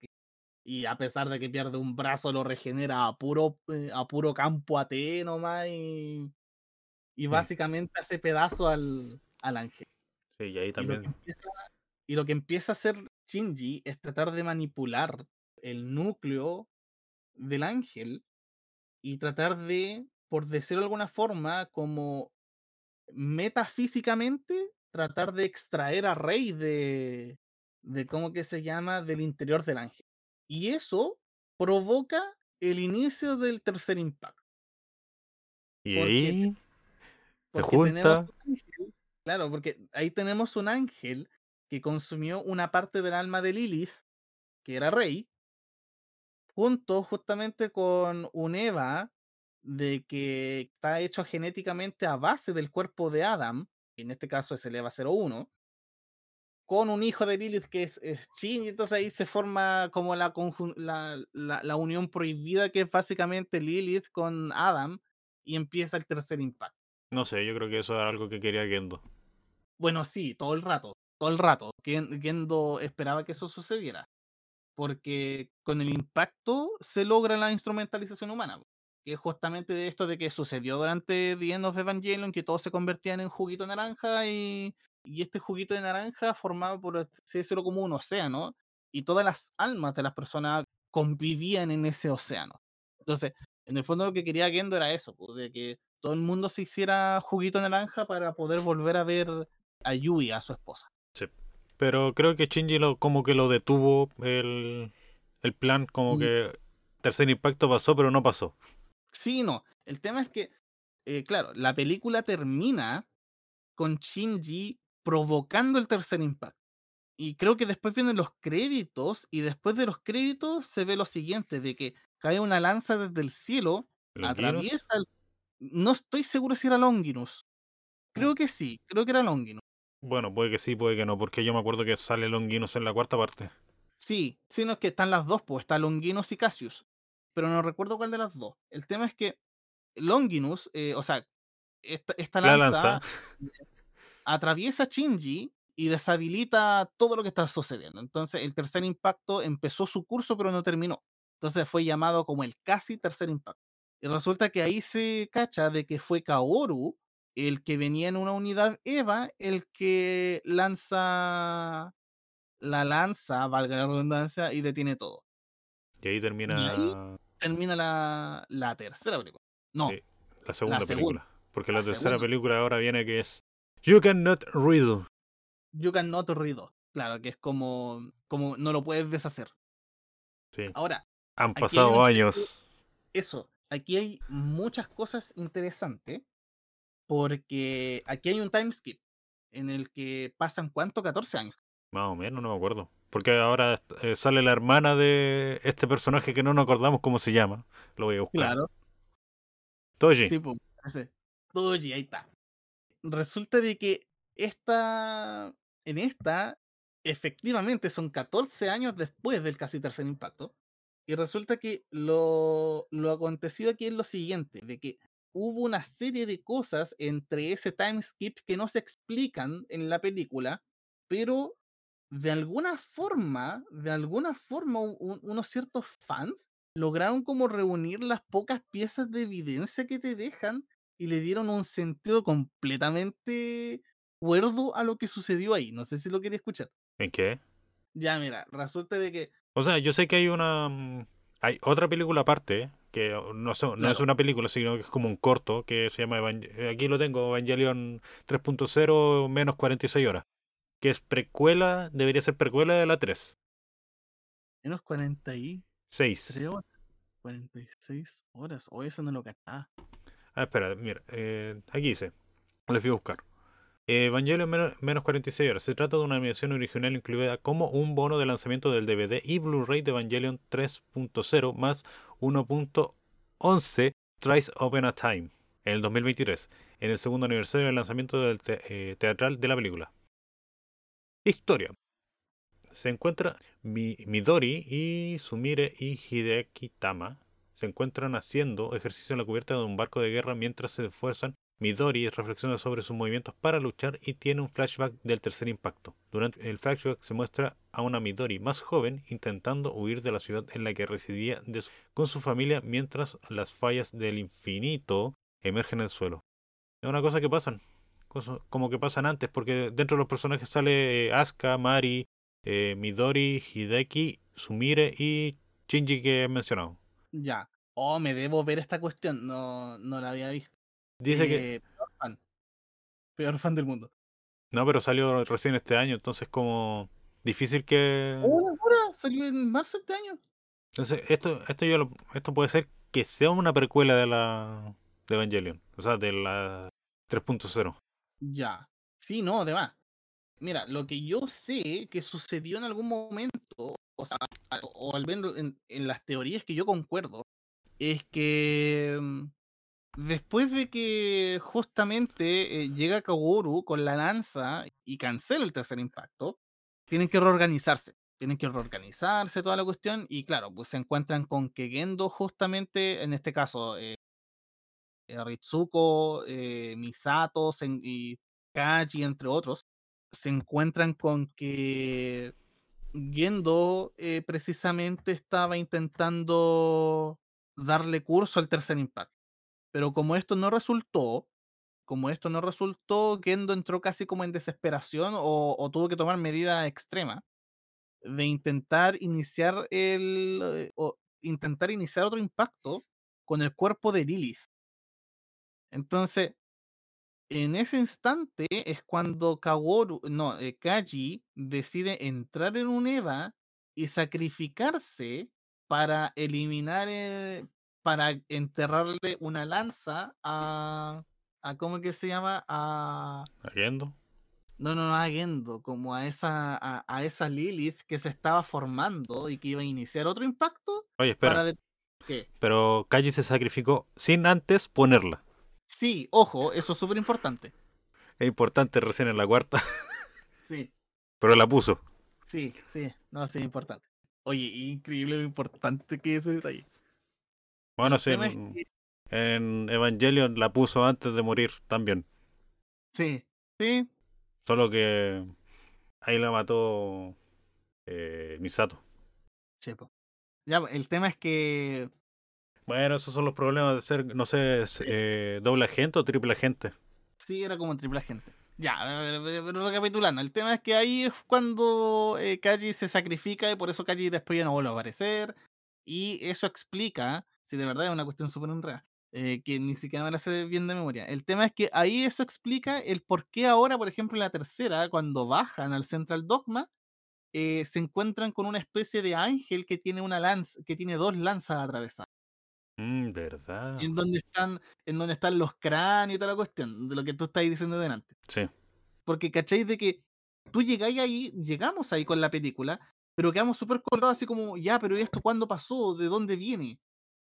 Y a pesar de que pierde un brazo, lo regenera a puro, eh, a puro campo AT nomás y, y básicamente hace pedazo al, al ángel. Sí, y ahí Y lo, que también. empieza, y lo que empieza a hacer Shinji es tratar de manipular el núcleo del ángel y tratar de, por decirlo de alguna forma, como metafísicamente, tratar de extraer a Rey de, de cómo que se llama, del interior del ángel. Y eso provoca el inicio del tercer impacto. Y porque ahí se Porque tenemos junta. un ángel, claro, porque ahí tenemos un ángel que consumió una parte del alma de Lilith, que era Rey, junto justamente con un Eva de que está hecho genéticamente a base del cuerpo de Adam, en este caso es el Eva 01, con un hijo de Lilith que es, es Shin, y entonces ahí se forma como la, la, la, la, unión prohibida que es básicamente Lilith con Adam y empieza el tercer impacto. No sé, yo creo que eso era algo que quería Gendo. Bueno, sí, todo el rato, todo el rato. Gendo esperaba que eso sucediera. Porque con el impacto se logra la instrumentalización humana. Que es justamente de esto de que sucedió durante The End of Evangelion, que todos se convertían en juguito naranja y, y este juguito de naranja formaba, por así decirlo, como un océano. Y todas las almas de las personas convivían en ese océano. Entonces, en el fondo lo que quería Gendo era eso, pues, de que todo el mundo se hiciera juguito naranja para poder volver a ver a Yui, a su esposa. Pero creo que Shinji lo, como que lo detuvo el, el plan, como que tercer impacto pasó, pero no pasó. Sí, no. El tema es que, eh, claro, la película termina con Shinji provocando el tercer impacto. Y creo que después vienen los créditos y después de los créditos se ve lo siguiente, de que cae una lanza desde el cielo, atraviesa el... No estoy seguro si era Longinus. Creo que sí, creo que era Longinus. Bueno, puede que sí, puede que no, porque yo me acuerdo que sale Longinus en la cuarta parte. Sí, sino que están las dos, pues está Longinus y Cassius. Pero no recuerdo cuál de las dos. El tema es que Longinus, eh, o sea, esta, lanza, atraviesa Shinji y deshabilita todo lo que está sucediendo. Entonces, el tercer impacto empezó su curso, pero no terminó. Entonces fue llamado como el casi tercer impacto. Y resulta que ahí se cacha de que fue Kaoru el que venía en una unidad EVA, el que lanza la lanza, valga la redundancia, y detiene todo. Y ahí termina. termina la, la, tercera película. No. la segunda película. Porque la, tercera película ahora viene que es You Cannot Riddle. You Cannot Riddle. Claro, que es como, como no lo puedes deshacer. Sí. Ahora. Han pasado años. Eso. Aquí hay muchas cosas interesantes porque aquí hay un time skip en el que pasan cuánto, 14 años. Más o menos, no me acuerdo. Porque ahora eh, sale la hermana de este personaje que no nos acordamos cómo se llama. Lo voy a buscar. Claro. Toji. Sí, pues, Toji, ahí está. Resulta de que esta, en esta, efectivamente son 14 años después del casi tercer impacto. Y resulta que lo, lo acontecido aquí es lo siguiente, de que hubo una serie de cosas entre ese time skip que no se explican en la película, pero de alguna forma, de alguna forma, unos ciertos fans lograron como reunir las pocas piezas de evidencia que te dejan y le dieron un sentido completamente cuerdo a lo que sucedió ahí. No sé si lo quería escuchar. ¿En qué? Ya, mira, resulta de que... O sea, yo sé que hay una... Mm, hay otra película aparte que no, no es una película, sino que es como un corto que se llama, eh, aquí lo tengo, Evangelion 3.0 menos 46 horas, que es precuela, debería ser precuela de la 3. Menos 46 horas. 46 horas, o eso no lo está Ah, espera, mira, eh, aquí dice, le fui a buscar. Evangelion menos, menos 46 horas. Se trata de una animación original incluida como un bono de lanzamiento del DVD y Blu-ray de Evangelion 3.0 más 1.11 Tries Open a Time en el 2023, en el segundo aniversario del lanzamiento del eh, teatral de la película. Historia. Se encuentra Midori y Sumire y Hideki Tama se encuentran haciendo ejercicio en la cubierta de un barco de guerra mientras se esfuerzan Midori reflexiona sobre sus movimientos para luchar y tiene un flashback del tercer impacto. Durante el flashback se muestra a una Midori más joven intentando huir de la ciudad en la que residía con su familia mientras las fallas del infinito emergen en el suelo. Es una cosa que pasan, como que pasan antes, porque dentro de los personajes sale eh, Asuka, Mari, eh, Midori, Hideki, Sumire y Shinji que he mencionado. Ya. Oh, me debo ver esta cuestión, no, no la había visto. Dice que. Eh, peor fan. Peor fan del mundo. No, pero salió recién este año, entonces como difícil que. ¡Una hora! Salió en marzo este año. Entonces, esto, esto yo esto puede ser que sea una precuela de la de Evangelion. O sea, de la 3.0. Ya. Sí, no, además. Mira, lo que yo sé que sucedió en algún momento o sea, o al menos en, en las teorías que yo concuerdo, es que mm, después de que justamente eh, llega Kaworu con la lanza y cancela el tercer impacto, tienen que reorganizarse. Tienen que reorganizarse toda la cuestión y claro, pues se encuentran con que Gendo justamente, en este caso, eh, eh, Ritsuko, eh, Misato y Kaji, entre otros, se encuentran con que Gendo precisamente estaba intentando darle curso al tercer impacto. Pero como esto no resultó, como esto no resultó, Gendo entró casi como en desesperación o, tuvo que tomar medidas extremas de intentar iniciar el eh, o intentar iniciar otro impacto con el cuerpo de Lilith. Entonces, en ese instante es cuando Kaworu, no, eh, decide entrar en un EVA y sacrificarse para eliminar, el- para enterrarle una lanza a, a ¿cómo que se llama? A, ¿Yendo? no, no, no, a Gendo, como a esa, a, a esa Lilith que se estaba formando y que iba a iniciar otro impacto Oye, espera. para... de- ¿Qué? Pero Kaji se sacrificó sin antes ponerla. Sí, ojo, eso es súper importante. Es importante recién en la cuarta, Sí. pero la puso. Sí, sí, no, sí, importante. Oye, increíble lo importante que es ese detalle. Bueno, sí, es en, que- en Evangelion la puso antes de morir también. sí, sí, Solo que ahí la mató eh, Misato. sí, po. Ya, el tema es que Bueno, esos son los problemas de ser, no sé, eh, doble agente o triple agente. sí era como triple agente. Ya, pero recapitulando, el tema es que ahí es cuando eh, Kaji se sacrifica y por eso Kaji después ya no vuelve a aparecer. Y eso explica, si de verdad es una cuestión súper honrada, eh, que ni siquiera me la sé bien de memoria. El tema es que ahí eso explica el por qué ahora, por ejemplo, en la tercera, cuando bajan al Central Dogma, eh, se encuentran con una especie de ángel que tiene una lanza, que tiene dos lanzas atravesadas. Mm, verdad. En donde están, en donde están los cráneos y toda la cuestión, de lo que tú estás diciendo delante. Sí. Porque cacháis de que tú llegáis ahí, llegamos ahí con la película, pero quedamos súper colgados así como, ya, pero ¿y esto cuándo pasó? ¿De dónde viene?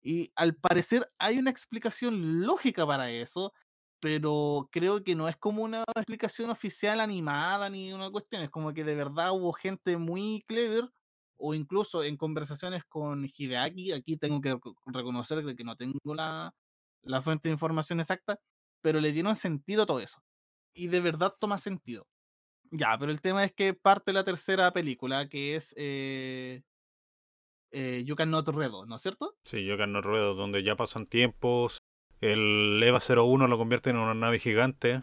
Y al parecer hay una explicación lógica para eso, pero creo que no es como una explicación oficial animada ni una cuestión, es como que de verdad hubo gente muy clever o incluso en conversaciones con Hideaki, aquí tengo que reco- reconocer que no tengo la, la fuente de información exacta, pero le dieron sentido a todo eso. Y de verdad toma sentido. Ya, pero el tema es que parte la tercera película, que es eh, eh, You Cannot Redo, ¿no es cierto? Sí, yo no ruedo, donde ya pasan tiempos. El EVA 01 lo convierte en una nave gigante.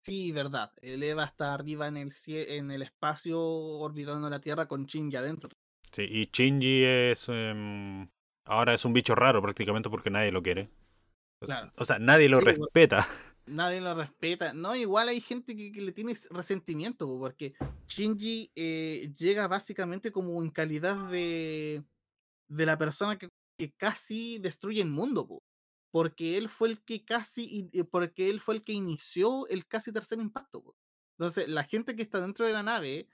Sí, verdad. El Eva está arriba en el, cie- en el espacio orbitando la Tierra con Shinji adentro. Sí, y Shinji es. em, ahora es un bicho raro prácticamente porque nadie lo quiere. Claro. O sea, nadie lo Sí, bueno. respeta. Nadie lo respeta. No, igual hay gente que, le tiene resentimiento, po, porque Shinji eh, llega básicamente como en calidad de, de la persona que, que casi destruye el mundo, po, porque él fue el que casi, eh, porque él fue el que inició el casi tercer impacto. po. Entonces, la gente que está dentro de la nave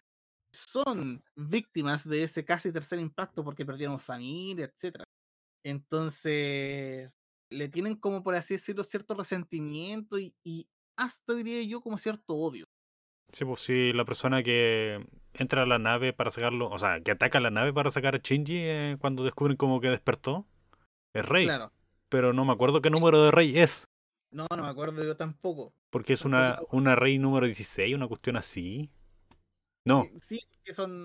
son víctimas de ese casi tercer impacto porque perdieron familia, etcétera. Entonces, le tienen como por así decirlo cierto resentimiento y, y hasta diría yo como cierto odio. Sí, pues sí, la persona que entra a la nave para sacarlo, o sea, que ataca la nave para sacar a Shinji eh, cuando descubren como que despertó, es Rey. Claro. Pero no me acuerdo qué número de Rey es. No, no me acuerdo yo tampoco. Porque es una, una Rey número 16, una cuestión así. No, Eh, Sí, que son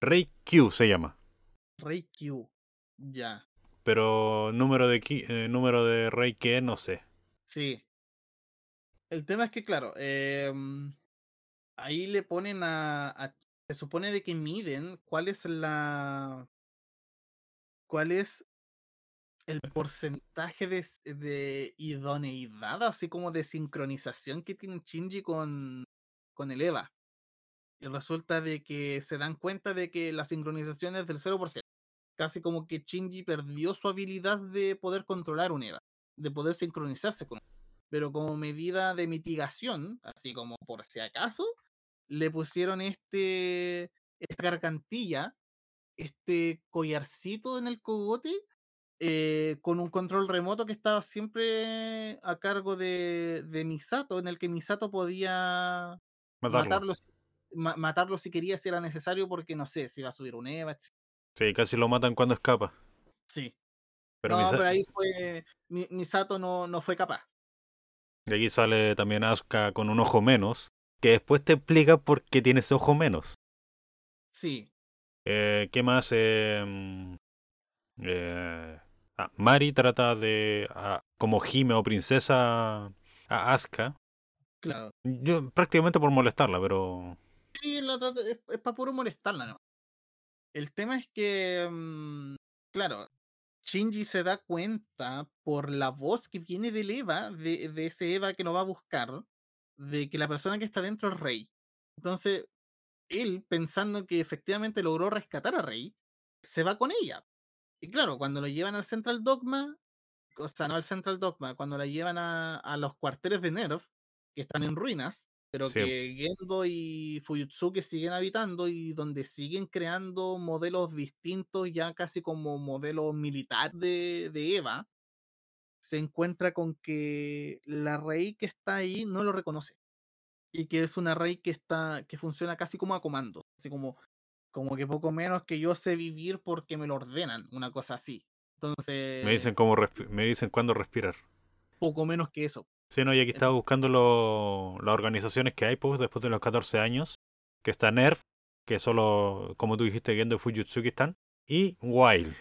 Rey Q se llama. Rey Q. Ya. Pero número de Ki- eh, número de Rey que no sé. Sí. El tema es que, claro, em, ahí le ponen a, a- Se supone de que miden cuál es la. cuál es el porcentaje de, de idoneidad, así como de sincronización que tiene Shinji con, con el Eva. Y resulta de que se dan cuenta de que la sincronización es del 0%. Casi como que Shinji perdió su habilidad de poder controlar un Eva, de poder sincronizarse con pero como medida de mitigación, así como por si acaso, le pusieron este esta gargantilla este collarcito en el cogote eh, con un control remoto que estaba siempre a cargo de, de Misato, en el que Misato podía Matarlo. matarlo, ma- matarlo si quería, si era necesario, porque no sé, si iba a subir un EVA, etc. Sí, casi lo matan cuando escapa. Sí. Pero no, pero ahí fue. Mi- Misato no, no fue capaz. de aquí sale también Asuka con un ojo menos, que después te explica por qué tiene ese ojo menos. Sí. Eh, ¿Qué más? Eh, mm, eh, ah, Mari trata de, ah, como Hime o princesa, a Asuka. Claro. Yo, prácticamente por molestarla, pero Sí, la trata- es, para puro molestarla, ¿no? El tema es que. mm, claro. Shinji se da cuenta por la voz que viene del Eva, de, de ese Eva que lo va a buscar, de que la persona que está dentro es Rey. Entonces, él, pensando que efectivamente logró rescatar a Rey, se va con ella. Y claro, cuando lo llevan al Central Dogma, o sea, no al Central Dogma, cuando la llevan a, a los cuarteles de Nerf, que están en ruinas, pero Sí. que Gendo y Fuyutsuki siguen habitando y donde siguen creando modelos distintos, ya casi como modelo militar de, de Eva, se encuentra con que la Rey que está ahí no lo reconoce. Y que es una Rey que está, que funciona casi como a comando. Así como, como que poco menos que yo sé vivir porque me lo ordenan, una cosa así. Entonces, me dicen cómo me dicen cuándo respirar. poco menos que eso. Sí, no, y aquí estaba buscando lo- las organizaciones que hay pues, después de los 14 años, que está NERF, que solo, como tú dijiste, Gendo y Fujitsuki están, y Wild,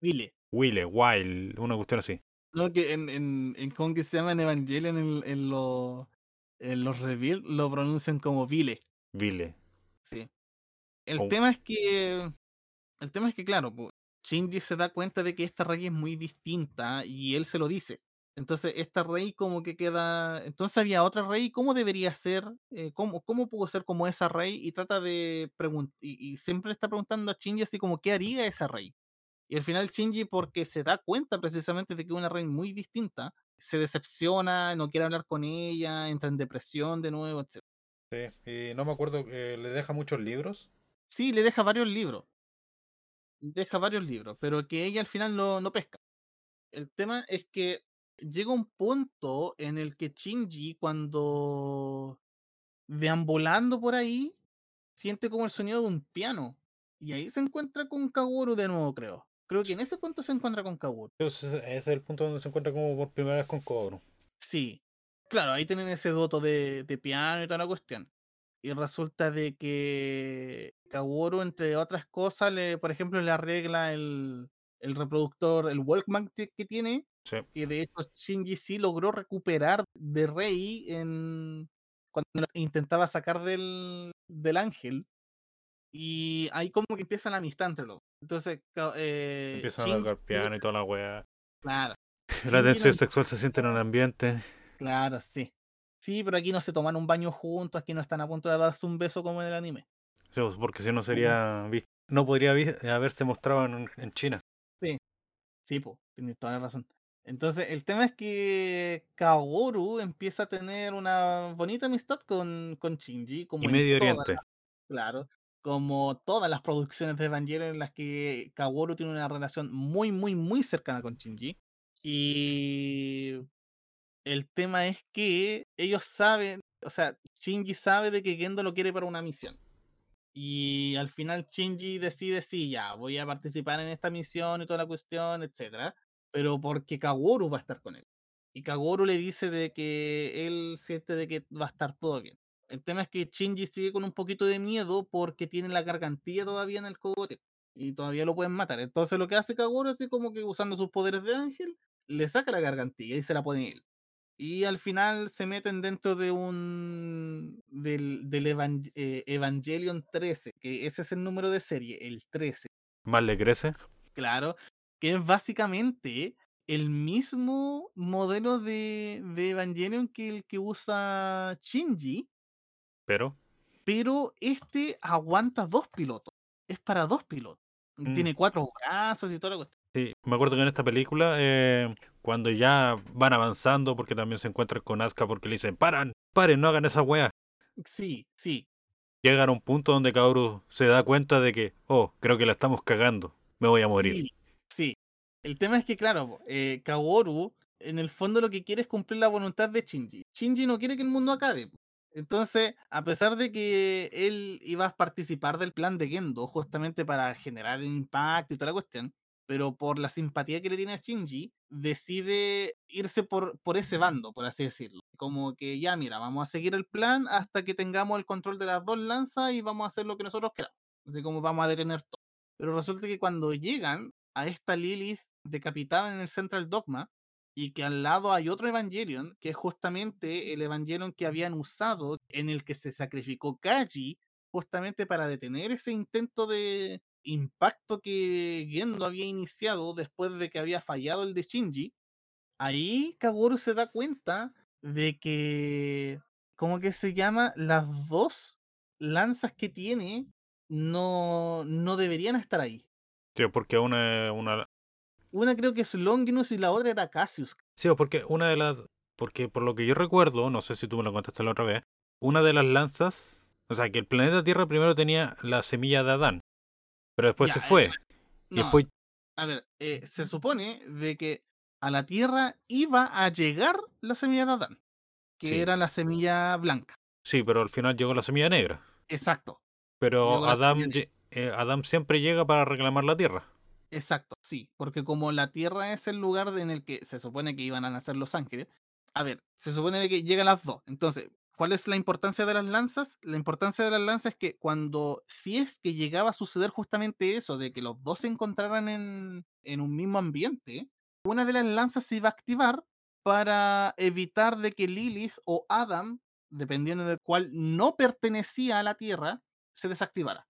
Dile. Wile, Wild, una cuestión así. No, que en, en, en ¿cómo que se llama en Evangelion en, en, los en los reveal lo pronuncian como Vile. Vile. Sí. El Oh. tema es que. El tema es que, claro, pues, Shinji se da cuenta de que esta rey es muy distinta y él se lo dice. Entonces, esta rey como que queda. Entonces había otra rey, ¿cómo debería ser? Eh, ¿cómo, ¿Cómo pudo ser como esa rey? Y trata de preguntar. Y, y siempre está preguntando a Shinji así como, ¿qué haría esa rey? Y al final Shinji, porque se da cuenta precisamente de que es una rey muy distinta, se decepciona, no quiere hablar con ella, entra en depresión de nuevo, etc. Sí, y no me acuerdo, eh, le deja muchos libros. Sí, le deja varios libros. Deja varios libros, pero que ella al final no, no pesca. El tema es que llega un punto en el que Shinji, cuando deambulando por ahí, siente como el sonido de un piano. Y ahí se encuentra con Kaworu de nuevo, creo. Creo que en ese punto se encuentra con. Entonces, ese es el punto donde se encuentra como por primera vez con Kogoro. Sí. Claro, ahí tienen ese doto de, de piano y toda la cuestión. Y resulta de que Kaworu, entre otras cosas, le, por ejemplo, le arregla el, el reproductor, el Walkman que tiene, Sí. que de hecho Shinji sí logró recuperar de Rey en cuando lo intentaba sacar del, del ángel. Y ahí como que empieza la amistad entre los dos. Entonces, eh, Empiezan a Shinji tocar piano y toda la weá. Claro, La tensión no- sexual se siente en el ambiente. claro, sí. Sí, pero aquí no se toman un baño juntos, aquí no están a punto de darse un beso como en el anime. Sí, pues, porque si no sería no podría haberse mostrado en, en China. Sí, pues, tienes toda la razón. Entonces, el tema es que Kaworu empieza a tener una bonita amistad con, con Shinji, como Y Medio Oriente. claro, como todas las producciones de Evangelion en las que Kaworu tiene una relación muy, muy, muy cercana con Shinji. Y el tema es que ellos saben, o sea, Shinji sabe de que Gendo lo quiere para una misión. Y al final Shinji decide, sí, ya, voy a participar en esta misión y toda la cuestión, etcétera. Pero porque Kaworu va a estar con él. Y Kaworu le dice de que él siente de que va a estar todo bien. El tema es que Shinji sigue con un poquito de miedo porque tiene la gargantilla todavía en el cogote. Y todavía lo pueden matar. Entonces lo que hace Kaworu es como que usando sus poderes de ángel, le saca la gargantilla y se la pone él. Y al final se meten dentro de un. del, del eh, Evangelion 13, que ese es el número de serie, el 13, Más le crece. claro, que es básicamente el mismo modelo de, de Evangelion que el que usa Shinji, Pero pero este aguanta dos pilotos. Es para dos pilotos. Mm. Tiene cuatro brazos y toda la cuestión. Sí, me acuerdo que en esta película, eh, cuando ya van avanzando, porque también se encuentran con Asuka porque le dicen, paran, paren, no hagan esa wea. Sí, sí. llegan a un punto donde Kaoru se da cuenta de que, oh, creo que la estamos cagando, me voy a morir. Sí, sí. El tema es que, claro, eh, Kaworu en el fondo lo que quiere es cumplir la voluntad de Shinji. Shinji no quiere que el mundo acabe. Entonces, a pesar de que él iba a participar del plan de Gendo justamente para generar el impacto y toda la cuestión, pero por la simpatía que le tiene a Shinji, decide irse por, por ese bando, por así decirlo. Como que ya, mira, vamos a seguir el plan hasta que tengamos el control de las dos lanzas y vamos a hacer lo que nosotros queramos. Así como vamos a detener todo. Pero resulta que cuando llegan a esta Lilith decapitada en el Central Dogma, y que al lado hay otro Evangelion, que es justamente el Evangelion que habían usado, en el que se sacrificó Kaji, justamente para detener ese intento de impacto que Gendo había iniciado después de que había fallado el de Shinji. Ahí Kaworu se da cuenta de que, ¿cómo que se llama? Las dos lanzas que tiene no, no deberían estar ahí. Sí, porque una, una, Una creo que es Longinus y la otra era Cassius. Sí, porque una de las. Porque por lo que yo recuerdo, no sé si tú me lo contaste la otra vez, una de las lanzas. O sea, que el planeta Tierra primero tenía la semilla de Adán, pero después Ya, se eh, fue. y No, después. a ver, eh, se supone de que a la Tierra iba a llegar la semilla de Adán, que Sí. era la semilla blanca. Sí, pero al final llegó la semilla negra. Exacto, Pero lle- eh, Adam siempre llega para reclamar la Tierra. exacto, sí, porque como la Tierra es el lugar en el que se supone que iban a nacer los ángeles, a ver, se supone de que llegan las dos. Entonces, ¿cuál es la importancia de las lanzas? La importancia de las lanzas es que cuando, si es que llegaba a suceder justamente eso, de que los dos se encontraran en, en un mismo ambiente, una de las lanzas se iba a activar para evitar de que Lilith o Adam, dependiendo de cuál no pertenecía a la Tierra, se desactivara.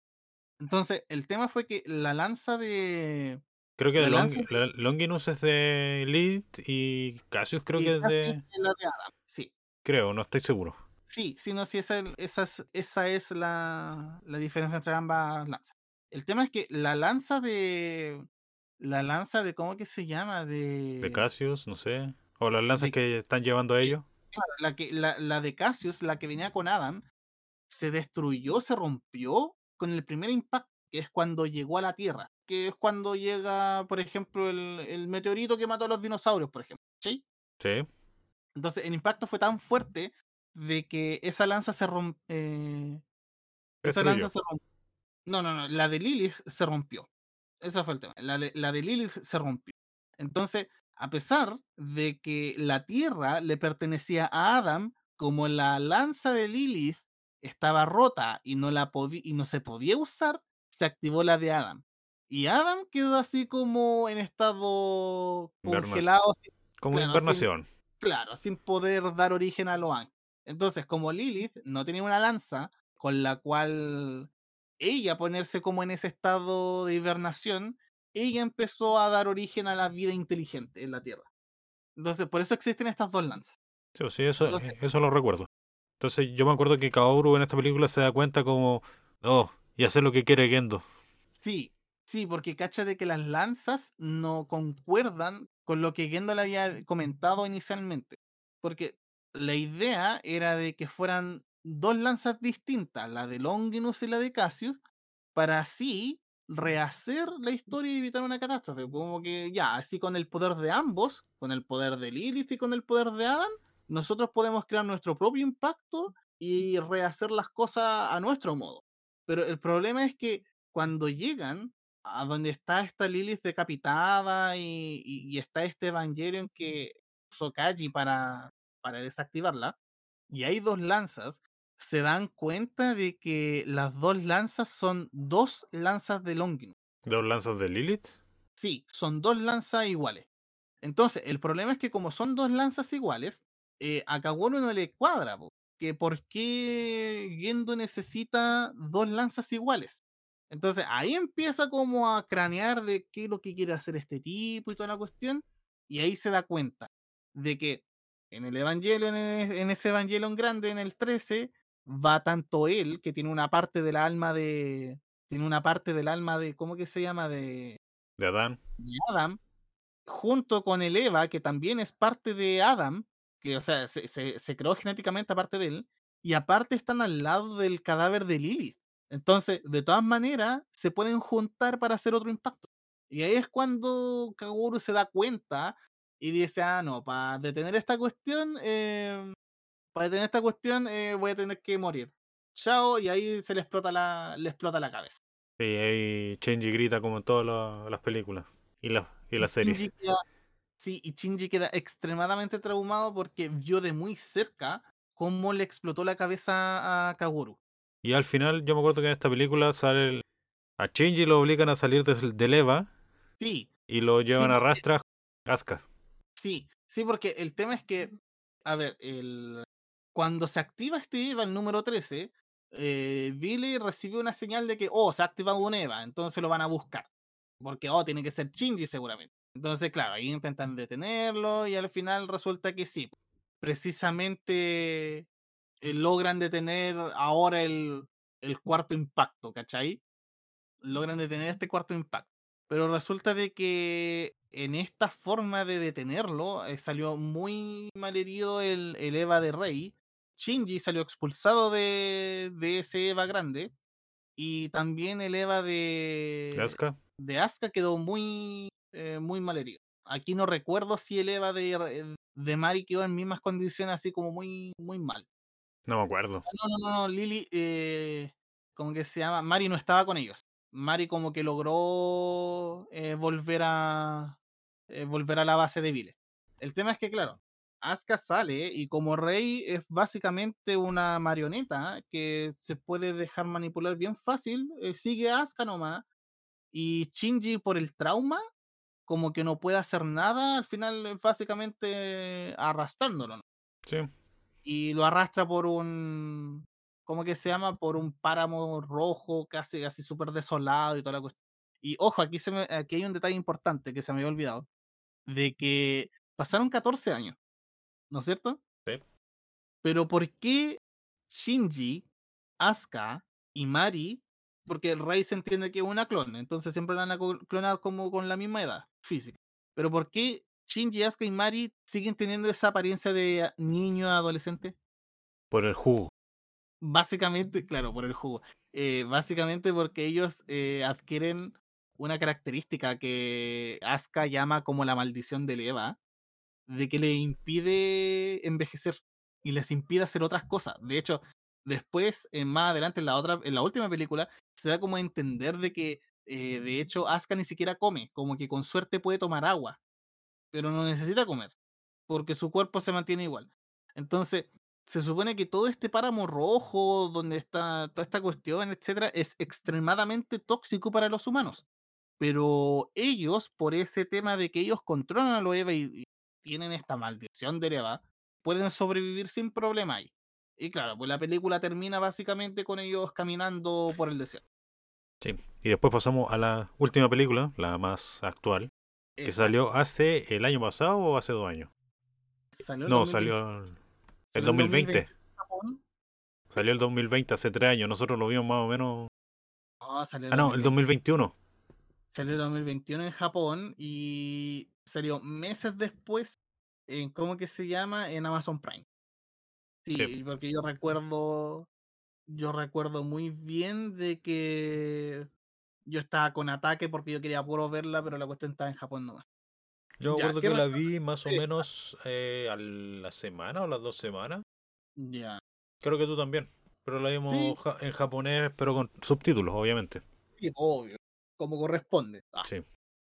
Entonces, el tema fue que la lanza de. Creo que La de Long- lanza de- la- Longinus es de Lilith y Cassius creo y que es de. es la de Adam. Sí, Creo, no estoy seguro. Sí, sí, no, sí, esa, esa es, esa es la, la diferencia entre ambas lanzas. El tema es que la lanza de. La lanza de. ¿Cómo que se llama? De. De Cassius, no sé. O las lanzas de- que están llevando a ellos. Claro, la, que, la, la de Cassius, la que venía con Adam, se destruyó, se rompió con el primer impacto, que es cuando llegó a la Tierra, que es cuando llega, por ejemplo, el, el meteorito que mató a los dinosaurios, por ejemplo. ¿sí? Sí. Entonces, el impacto fue tan fuerte de que esa lanza se rompió. esa Destruyó. lanza se rompió. No, no, no, la de Lilith se rompió. Ese fue el tema. La de, la de Lilith se rompió. Entonces, a pesar de que la tierra le pertenecía a Adam, como la lanza de Lilith estaba rota y no, la y no se podía usar, se activó la de Adam. Y Adam quedó así como en estado congelado, sin- Como Claro, invernación. claro, sin poder dar origen a los ángeles. Entonces, como Lilith no tenía una lanza con la cual ella ponerse como en ese estado de hibernación, ella empezó a dar origen a la vida inteligente en la Tierra. Entonces, por eso existen estas dos lanzas. Sí, sí, eso, Entonces- eso lo recuerdo. Entonces yo me acuerdo que Kaoru en esta película se da cuenta como, oh, y hacer lo que quiere Gendo. Sí, sí, porque cacha de que las lanzas no concuerdan con lo que Gendo le había comentado inicialmente. Porque la idea era de que fueran dos lanzas distintas, la de Longinus y la de Cassius, para así rehacer la historia y evitar una catástrofe. Como que ya, así con el poder de ambos, con el poder de Lilith y con el poder de Adam, nosotros podemos crear nuestro propio impacto y rehacer las cosas a nuestro modo. Pero el problema es que cuando llegan a donde está esta Lilith decapitada y, y- y está este Evangelion que usó Kaji para, para desactivarla, y hay dos lanzas, se dan cuenta de que las dos lanzas son dos lanzas de Longinus. Dos lanzas de Lilith. Sí, son dos lanzas iguales. Entonces, el problema es que como son dos lanzas iguales, eh, a Kaworu no le cuadra, po, que por qué Gendo necesita dos lanzas iguales. Entonces, ahí empieza como a cranear de qué es lo que quiere hacer este tipo y toda la cuestión, y ahí se da cuenta de que en el Evangelion, en e- en ese Evangelion grande, en el 13, va tanto él, que tiene una parte del alma de... Tiene una parte del alma de, ¿cómo que se llama? De, De Adán. de Adam, junto con el Eva, que también es parte de Adam, que o sea, se, se- se creó genéticamente aparte de él, y aparte están al lado del cadáver de Lilith. Entonces, de todas maneras, se pueden juntar para hacer otro impacto. Y ahí es cuando Kaworu se da cuenta y dice, ah, no, para detener esta cuestión, eh, para detener esta cuestión eh, voy a tener que morir. Chao, y ahí se le explota la, le explota la cabeza. Sí, ahí Shinji grita como en todas la- las películas y, la, y las series. Queda- sí, y Shinji queda extremadamente traumado porque vio de muy cerca cómo le explotó la cabeza a Kaworu. Y al final, yo me acuerdo que en esta película sale el- a Shinji lo obligan a salir del, del EVA Sí, y lo llevan a porque- rastra a Asuka. Sí, sí, porque el tema es que, a ver, el, cuando se activa este EVA, el número 13, eh, Billy recibe una señal de que, oh, se ha activado un EVA, entonces lo van a buscar. Porque, oh, tiene que ser Shinji seguramente. Entonces, claro, ahí intentan detenerlo y al final resulta que sí. Precisamente eh, logran detener ahora el, el cuarto impacto, ¿cachai? Logran detener este cuarto impacto. Pero resulta de que en esta forma de detenerlo eh, salió muy mal herido el, el Eva de Rey. Shinji salió expulsado de, de ese Eva grande. Y también el Eva de, ¿De Asuka? de Asuka quedó muy, eh, muy mal herido. Aquí no recuerdo si el Eva de, de Mari quedó en mismas condiciones, así como muy, muy mal. No me acuerdo. No, no, no, no, Lily, eh, como que se llama, Mari no estaba con ellos. Mari como que logró eh, volver a eh, volver a la base de Vile. El tema es que, claro, Asuka sale y como rey es básicamente una marioneta que se puede dejar manipular bien fácil, eh, sigue a Asuka nomás. Y Shinji por el trauma, como que no puede hacer nada, al final básicamente arrastrándolo. ¿no? Sí. y lo arrastra por un, ¿cómo que se llama? Por un páramo rojo, casi, casi súper desolado y toda la cuestión. Y ojo, aquí, se me, aquí hay un detalle importante que se me había olvidado, de que pasaron 14 años, ¿no es cierto? Sí. Pero ¿por qué Shinji, Asuka y Mari? Porque el Rey se entiende que es una clon, entonces siempre la van a clonar como con la misma edad física. Pero ¿por qué Shinji, Asuka y Mari siguen teniendo esa apariencia de a- niño adolescente? Por el jugo. Básicamente, claro, por el jugo. Eh, básicamente porque ellos eh, adquieren una característica que Asuka llama como la maldición del Eva, de que le impide envejecer y les impide hacer otras cosas. De hecho, después, eh, más adelante, en la otra, en la última película, se da como a entender de que, eh, de hecho, Asuka ni siquiera come, como que con suerte puede tomar agua, pero no necesita comer, porque su cuerpo se mantiene igual. Entonces, se supone que todo este páramo rojo, donde está toda esta cuestión, etcétera, es extremadamente tóxico para los humanos. Pero ellos, por ese tema de que ellos controlan a los Eva y, y tienen esta maldición de Eva, pueden sobrevivir sin problema ahí. Y claro, pues la película termina básicamente con ellos caminando por el desierto. Sí. Y después pasamos a la última película, la más actual, que salió hace el año pasado o hace dos años. salió No, 2020, salió el salió en 2020. en Japón. Salió el 2020, hace tres años. Nosotros lo vimos más o menos. No, salió Ah, no, el 2021. Salió en 2021 en Japón y salió meses después en, ¿cómo que se llama? En Amazon Prime. Sí, Sí. porque yo recuerdo, yo recuerdo muy bien de que yo estaba con ataque porque yo quería puro verla, pero la cuestión estaba en Japón nomás. Yo me acuerdo ¿qué que la vi más o menos eh, a la semana o las dos semanas. Ya. Creo que tú también. Pero la vimos Sí. ja- en japonés, pero con subtítulos, obviamente. Sí, obvio, como corresponde. Ah, Sí.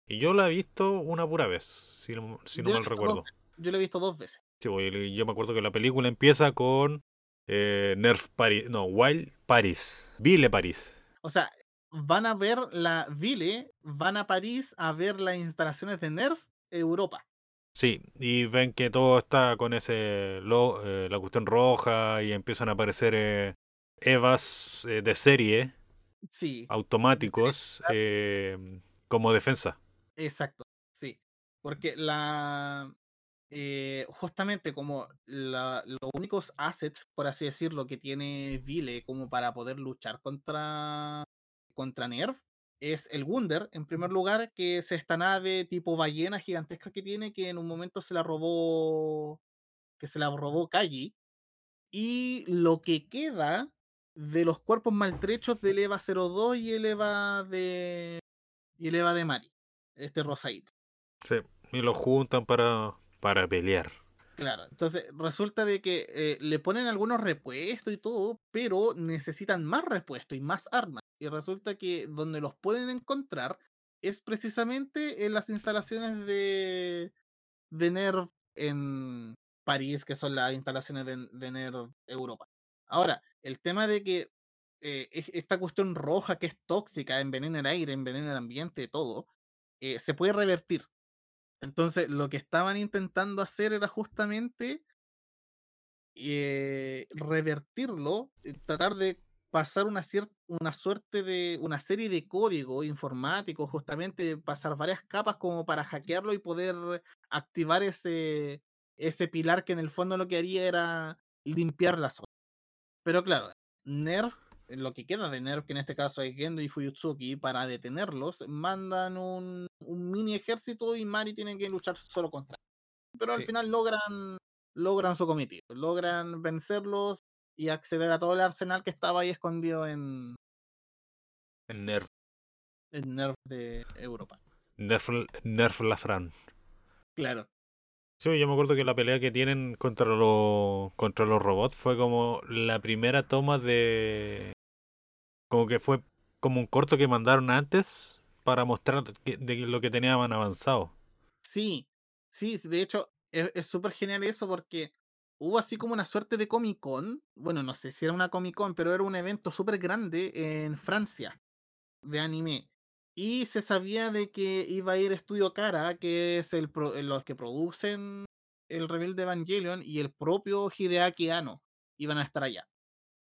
Y yo la he visto una pura vez, si no, si la mal recuerdo. yo lo he visto dos veces. Sí, pues, yo me acuerdo que la película empieza con eh, Nerf Paris, no, Wild Paris, Ville Paris. O sea, van a ver la Ville, van a París a ver las instalaciones de Nerf Europa. Sí, y ven que todo está con ese lo- eh, la cuestión roja y empiezan a aparecer eh, Evas eh, de serie Sí. automáticos como defensa. Exacto, sí. Porque la. justamente como la- los únicos assets, por así decirlo, que tiene Vile como para poder luchar contra, contra Nerf es el Wunder, en primer lugar, que es esta nave tipo ballena gigantesca que tiene, que en un momento se la robó. que se la robó Kaji. y lo que queda de los cuerpos maltrechos del EVA 02 y el EVA de y el EVA de Mari, este rosadito. Sí, y lo juntan para, para pelear. Claro, entonces resulta de que eh, le ponen algunos repuestos y todo, pero necesitan más repuestos y más armas. Y resulta que donde los pueden encontrar es precisamente en las instalaciones de, de NERV en París, que son las instalaciones de, de NERV Europa. Ahora, el tema de que eh, esta cuestión roja que es tóxica, envenena el aire, envenena el ambiente, todo, eh, se puede revertir. Entonces, lo que estaban intentando hacer era justamente eh, revertirlo, tratar de pasar una, una suerte de una serie de código informático, justamente pasar varias capas como para hackearlo y poder activar ese, ese pilar que en el fondo lo que haría era limpiar la zona. Pero claro, Nerf lo que queda de Nerf, que en este caso es Gendo y Fuyutsuki, para detenerlos, mandan un, un mini ejército y Mari tiene que luchar solo contra. Pero al final logran, logran su cometido, logran vencerlos y acceder a todo el arsenal que estaba ahí escondido en. En Nerf. En Nerf de Europa. Nerf, Nerf Lafran. Claro. Sí, yo me acuerdo que la pelea que tienen contra los contra los robots fue como la primera toma de como que fue como un corto que mandaron antes para mostrar de lo que tenían avanzado. Sí, sí, de hecho es súper genial eso porque hubo así como una suerte de Comic Con, bueno, no sé si era una Comic Con, pero era un evento súper grande en Francia de anime. Y se sabía de que iba a ir Estudio Cara, que es el los que producen el Rebelde Evangelion, y el propio Hideaki Anno iban a estar allá.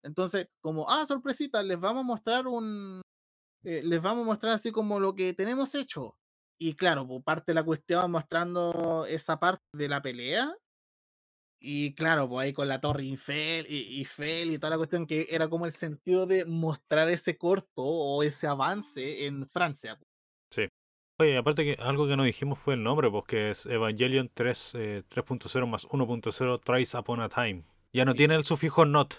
Entonces, como, ah, sorpresita, les vamos a mostrar un. Eh, les vamos a mostrar así como lo que tenemos hecho. Y claro, por parte de la cuestión mostrando esa parte de la pelea. Y claro, pues ahí con la Torre Infel y, y Fel y toda la cuestión que era como el sentido de mostrar ese corto o ese avance en Francia. Sí. Oye, aparte que algo que no dijimos fue el nombre, porque es Evangelion 3.0 eh, más 1.0 Tries Upon a Time. Ya no tiene el sufijo not.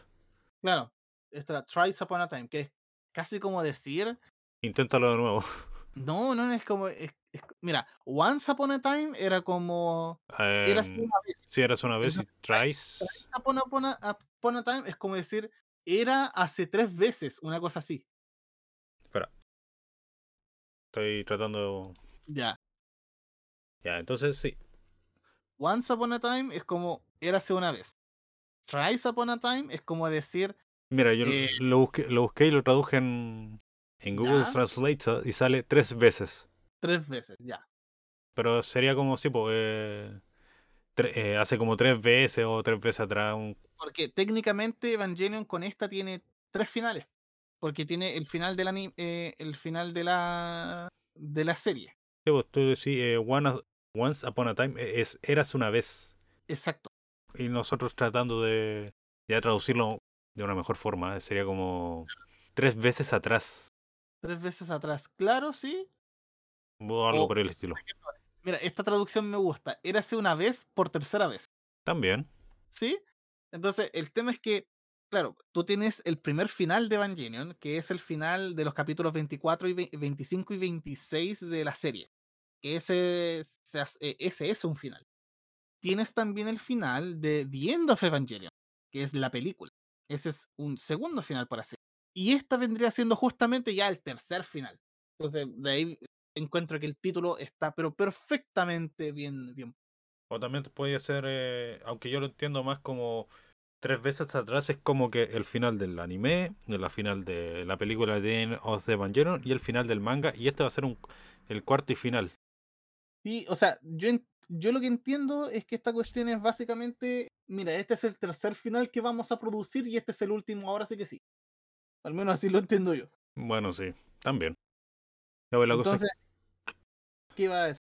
Claro, esta Tries Upon a Time, que es casi como decir. Inténtalo de nuevo. No, no, es como. mira, Once Upon a Time era como. Era em, una vez. Sí, eras una vez y Tries. Tries upon, a, Time es como decir. Era hace tres veces, una cosa así. Espera. Estoy tratando. Ya. Ya, entonces sí. Once Upon a Time es como. Érase una vez. Tries Upon a Time es como decir. Mira, yo eh lo, busqué, lo busqué y lo traduje en, en Google Translate y sale tres veces. Tres veces, ya. Pero sería como si, pues, eh, hace como tres veces o tres veces atrás. Porque técnicamente Evangelion con esta tiene tres finales. Porque tiene el final de la, eh, el final de la, de la serie. Sí, pues tú decís, eh, Once Upon a Time es Eras una vez. Exacto. Y nosotros tratando de, de traducirlo de una mejor forma, sería como tres veces atrás. Tres veces atrás. Claro, sí. O algo por el estilo. Mira, esta traducción me gusta. Érase una vez por tercera vez. También. ¿Sí? Entonces, el tema es que, claro, tú tienes el primer final de Evangelion, que es el final de los capítulos 24 y 25 y 26 de la serie. Ese, e, ese es un final. Tienes también el final de The End of Evangelion, que es la película. Ese es un segundo final, por así y esta vendría siendo justamente ya el tercer final. Entonces, de ahí encuentro que el título está, pero perfectamente bien. bien. O también podría ser, eh, aunque yo lo entiendo más como tres veces atrás, es como que el final del anime, la final de la película de Os Evangelion y el final del manga, y este va a ser un, el cuarto y final. Sí, o sea, yo, yo lo que entiendo es que esta cuestión es básicamente, mira, este es el tercer final que vamos a producir y este es el último, ahora sí que sí. Al menos así lo entiendo yo. Bueno, sí, también. Entonces, ¿qué iba a decir?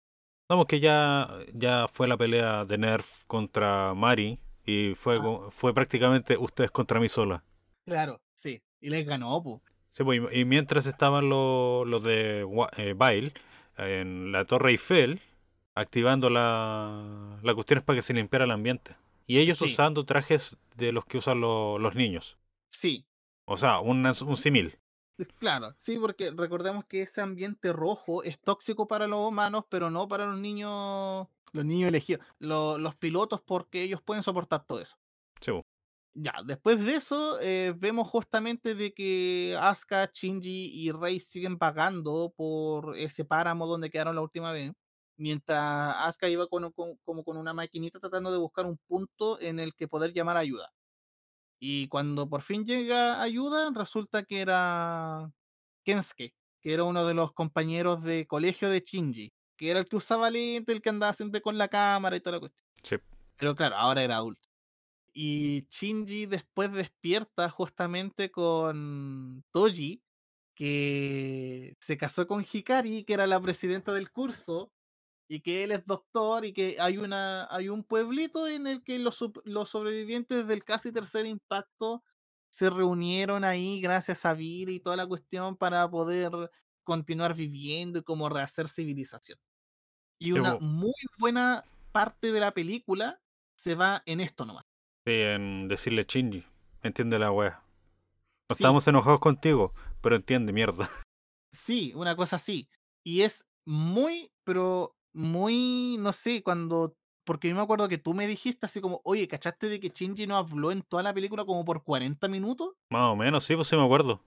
Vamos, que ya, ya fue la pelea de Nerf contra Mari y fue, ah. fue prácticamente ustedes contra mí sola. Claro, sí. Y les ganó, pues. Sí, pues, y mientras estaban los, los de eh, Bail en la Torre Eiffel, activando la, la cuestión es para que se limpiara el ambiente. y ellos Sí, usando trajes de los que usan lo- los niños. sí, O sea, un, un símil. Claro, sí, porque recordemos que ese ambiente rojo es tóxico para los humanos, pero no para los niños, los niños elegidos, lo- los pilotos, porque ellos pueden soportar todo eso. Sí. Ya, después de eso, eh, vemos justamente de que Asuka, Shinji y Rei siguen pagando por ese páramo donde quedaron la última vez. Mientras Asuka iba con, con- como con una maquinita tratando de buscar un punto en el que poder llamar ayuda. Y cuando por fin llega ayuda, resulta que era Kensuke, que era uno de los compañeros de colegio de Shinji, que era el que usaba lente, el que andaba siempre con la cámara y toda la cuestión. Sí. Pero claro, ahora era adulto. Y Shinji después despierta justamente con Toji, que se casó con Hikari, que era la presidenta del curso, y que él es doctor, y que hay, una, hay un pueblito en el que los, los sobrevivientes del casi tercer impacto se reunieron ahí gracias a Viri y toda la cuestión para poder continuar viviendo y como rehacer civilización. Y una muy buena parte de la película se va en esto nomás. Sí, en decirle Shinji. Entiende la wea. No Sí, estamos enojados contigo, pero entiende, mierda. Sí, una cosa así. Y es muy, pero muy, no sé, cuando, porque yo me acuerdo que tú me dijiste así como, oye, ¿cachaste de que Shinji no habló en toda la película como por 40 minutos? Más o menos, sí, pues sí me acuerdo.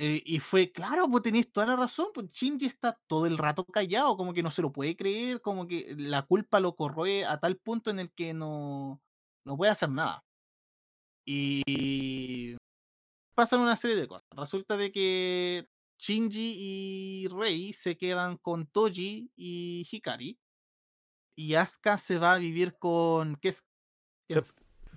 Eh, y fue, claro, pues tenéis toda la razón, pues Shinji está todo el rato callado, como que no se lo puede creer, como que la culpa lo corroe a tal punto en el que no, no puede hacer nada. Y pasan una serie de cosas. Resulta de que Shinji y Rei se quedan con Toji y Hikari. Y Asuka se va a vivir con Kes- Sí.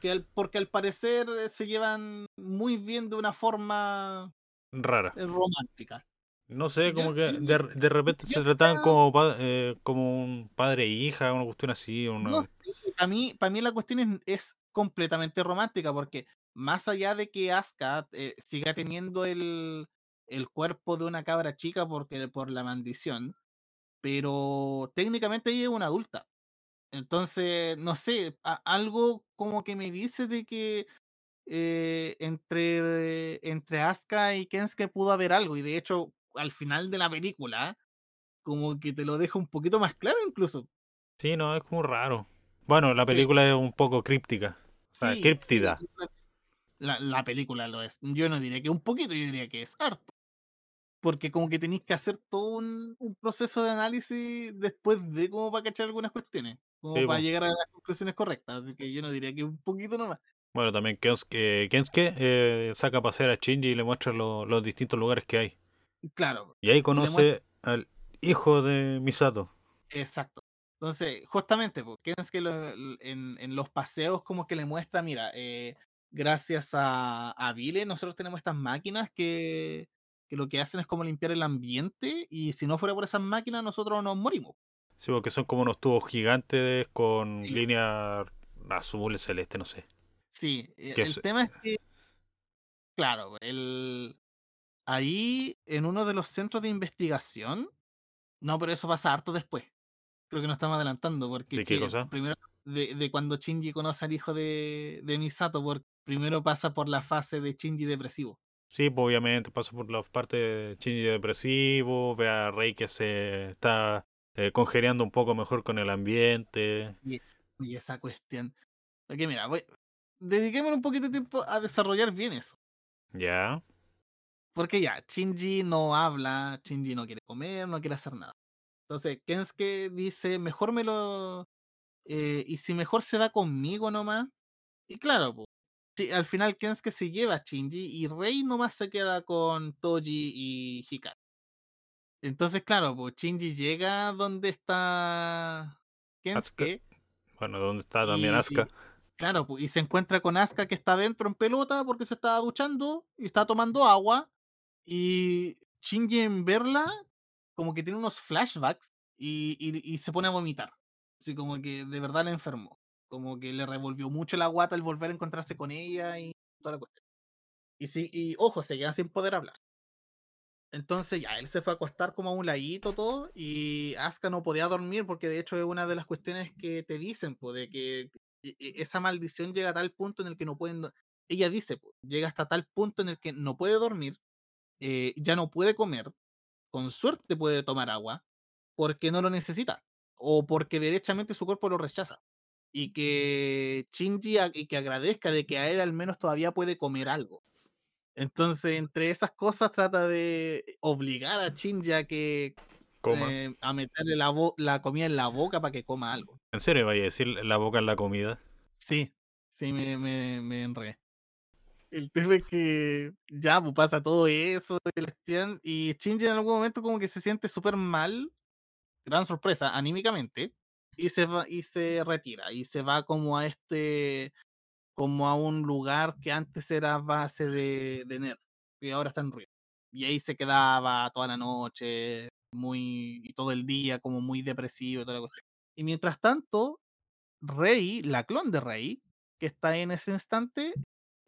Que porque al parecer eh, se llevan muy bien de una forma rara. eh, romántica. No sé, como que de, de repente se trataban como, eh, como un padre e hija, una cuestión así. Una... No sé, para mí, para mí la cuestión es, es completamente romántica, porque más allá de que Asuka eh, siga teniendo el, el cuerpo de una cabra chica porque, por la maldición, pero técnicamente ella es una adulta. Entonces, no sé, a- algo como que me dice de que eh, entre, entre Asuka y Kensuke pudo haber algo, y de hecho, al final de la película, como que te lo deja un poquito más claro incluso. Sí, no, es como raro. Bueno, la Sí. película es un poco críptica. O sea, Sí, sí, críptida. la, la película lo es. Yo no diría que un poquito, yo diría que es harto. Porque como que tenéis que hacer todo un, un proceso de análisis después de como para cachar algunas cuestiones. Como Sí, para llegar a las conclusiones correctas. Así que yo no diría que un poquito nomás. Bueno, también Kensuke, Kensuke eh, saca a pasear a Shinji y le muestra lo- los distintos lugares que hay. Claro, Y ahí conoce al hijo de Misato. exacto. Entonces, justamente, porque que lo- en, en los paseos como que le muestra, mira, eh, gracias a, a Vile, nosotros tenemos estas máquinas que, que lo que hacen es como limpiar el ambiente y si no fuera por esas máquinas nosotros nos morimos. Sí, porque son como unos tubos gigantes con Sí. línea azul, celeste, no sé. Sí, Que el es- tema es que, claro, el, ahí en uno de los centros de investigación, no, pero eso pasa harto después. Creo que nos estamos adelantando porque ¿De qué Chi- cosa? primero de, de cuando Shinji conoce al hijo de, de Misato, por, primero pasa por la fase de Shinji depresivo. Sí, pues obviamente pasa por la parte de Shinji depresivo, ve a Rey que se está eh, congeniando un poco mejor con el ambiente. Y esa cuestión. Porque mira, voy, dediquémosle un poquito de tiempo a desarrollar bien eso. Ya, Porque ya, Shinji no habla, Shinji no quiere comer, no quiere hacer nada. Entonces, Kensuke dice, mejor me lo... eh, y si mejor se va conmigo nomás. Y claro, sí, al final Kensuke se lleva a Shinji y Rei nomás se queda con Toji y Hikari. Entonces, claro, pues Shinji llega donde está Kensuke. bueno, ¿dónde está también y- Asuka? Claro, pues, y se encuentra con Asuka que está dentro en pelota porque se estaba duchando y está tomando agua. Y Shinji en verla, como que tiene unos flashbacks y, y- y se pone a vomitar. Así como que de verdad la enfermó. Como que le revolvió mucho la guata al volver a encontrarse con ella y toda la cuestión. Y sí, y ojo, se queda sin poder hablar. Entonces ya, él se fue a acostar como a un ladito todo y Asuka no podía dormir porque de hecho es una de las cuestiones que te dicen, pues, de que e- e- esa maldición llega a tal punto en el que no pueden. Ella dice, po, llega hasta tal punto en el que no puede dormir, eh, ya no puede comer, con suerte puede tomar agua, porque no lo necesita, o porque derechamente su cuerpo lo rechaza. Y que Shinji a- y que agradezca de que a él al menos todavía puede comer algo. Entonces, entre esas cosas, trata de obligar a Shinji a que Coma. eh, a meterle la, la comida en la boca para que coma algo. ¿En serio vaya a decir la boca en la comida? Sí, sí, me, me, me enredé. El tema es que ya pues, pasa todo eso y Shinji en algún momento como que se siente súper mal, gran sorpresa, anímicamente, y se va, y se retira, y se va como a este, como a un lugar que antes era base de, de Nerf, y ahora está en ruido. Y ahí se quedaba toda la noche, muy, y todo el día como muy depresivo y toda la cuestión. Y mientras tanto, Rey, la clon de Rey, que está en ese instante,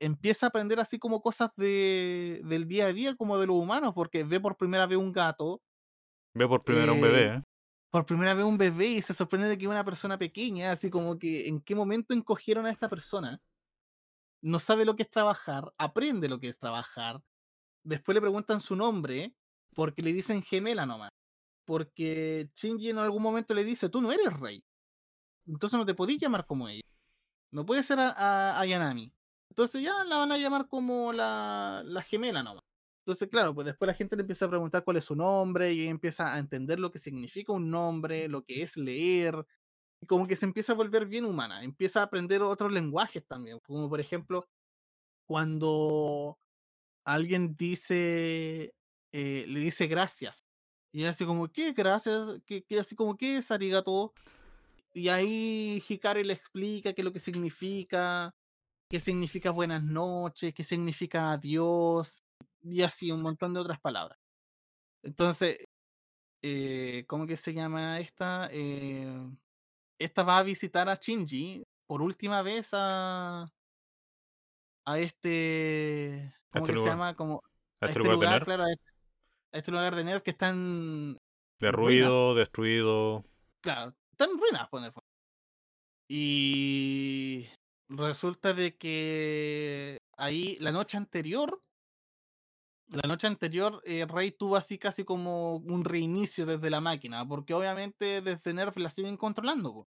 empieza a aprender así como cosas de, del día a día, como de los humanos, porque ve por primera vez un gato, Ve por primera un Eh, bebé, ¿eh? Por primera vez un bebé y se sorprende de que una persona pequeña, así como que en qué momento encogieron a esta persona. No sabe lo que es trabajar, aprende lo que es trabajar. Después le preguntan su nombre, porque le dicen gemela nomás. Porque Shinji en algún momento le dice, tú no eres rey. Entonces no te podís llamar como ella. No puede ser a, a- a Yanami. Entonces ya la van a llamar como la, la gemela nomás. Entonces, claro, pues después la gente le empieza a preguntar cuál es su nombre y empieza a entender lo que significa un nombre, lo que es leer, y como que se empieza a volver bien humana, empieza a aprender otros lenguajes también, como por ejemplo, cuando alguien dice, eh, le dice gracias, y así como, ¿qué gracias? ¿Qué, qué- así como, ¿qué es arigato? Y ahí Hikari le explica qué es lo que significa, qué significa buenas noches, qué significa adiós, y así un montón de otras palabras. Entonces, eh, ¿cómo que se llama esta? Eh, esta va a visitar a Shinji por última vez a, a este, ¿cómo este que se llama? Como, A a este este lugar de lugar, claro, a este, a este lugar de Nerf que está en, de en ruinas. ruido, destruido. Claro, está en ruinas, por el fondo. Y resulta de que ahí la noche anterior, la noche anterior, eh, Rey tuvo así casi como un reinicio desde la máquina, porque obviamente desde Nerf la siguen controlando. po.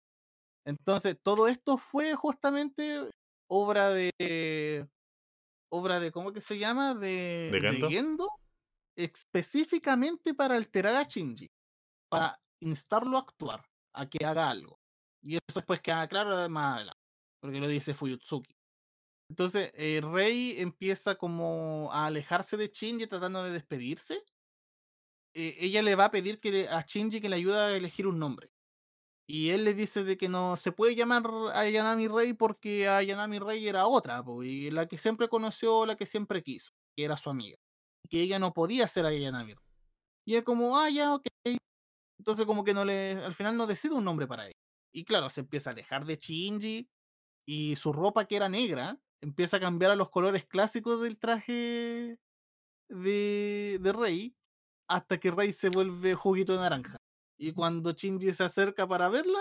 Entonces, todo esto fue justamente obra de. obra de, ¿cómo que se llama? De, ¿De de Gendo? Gendo, específicamente para alterar a Shinji, para instarlo a actuar, a que haga algo. Y eso después queda claro más adelante, porque lo dice Fuyutsuki. Entonces, eh, Rey empieza como a alejarse de Shinji tratando de despedirse. Eh, ella le va a pedir que le- a Shinji que le ayude a elegir un nombre. Y él le dice de que no se puede llamar a Yanami Rey porque a Yanami Rey era otra, po, y la que siempre conoció, la que siempre quiso, que era su amiga. Y que ella no podía ser a Yanami Rey. Y él como, ah, ya, ok. Entonces como que no le, al final no decide un nombre para él. Y claro, se empieza a alejar de Shinji y su ropa que era negra empieza a cambiar a los colores clásicos del traje de, de Rey hasta que Rey se vuelve juguito de naranja. Y cuando Shinji se acerca para verla,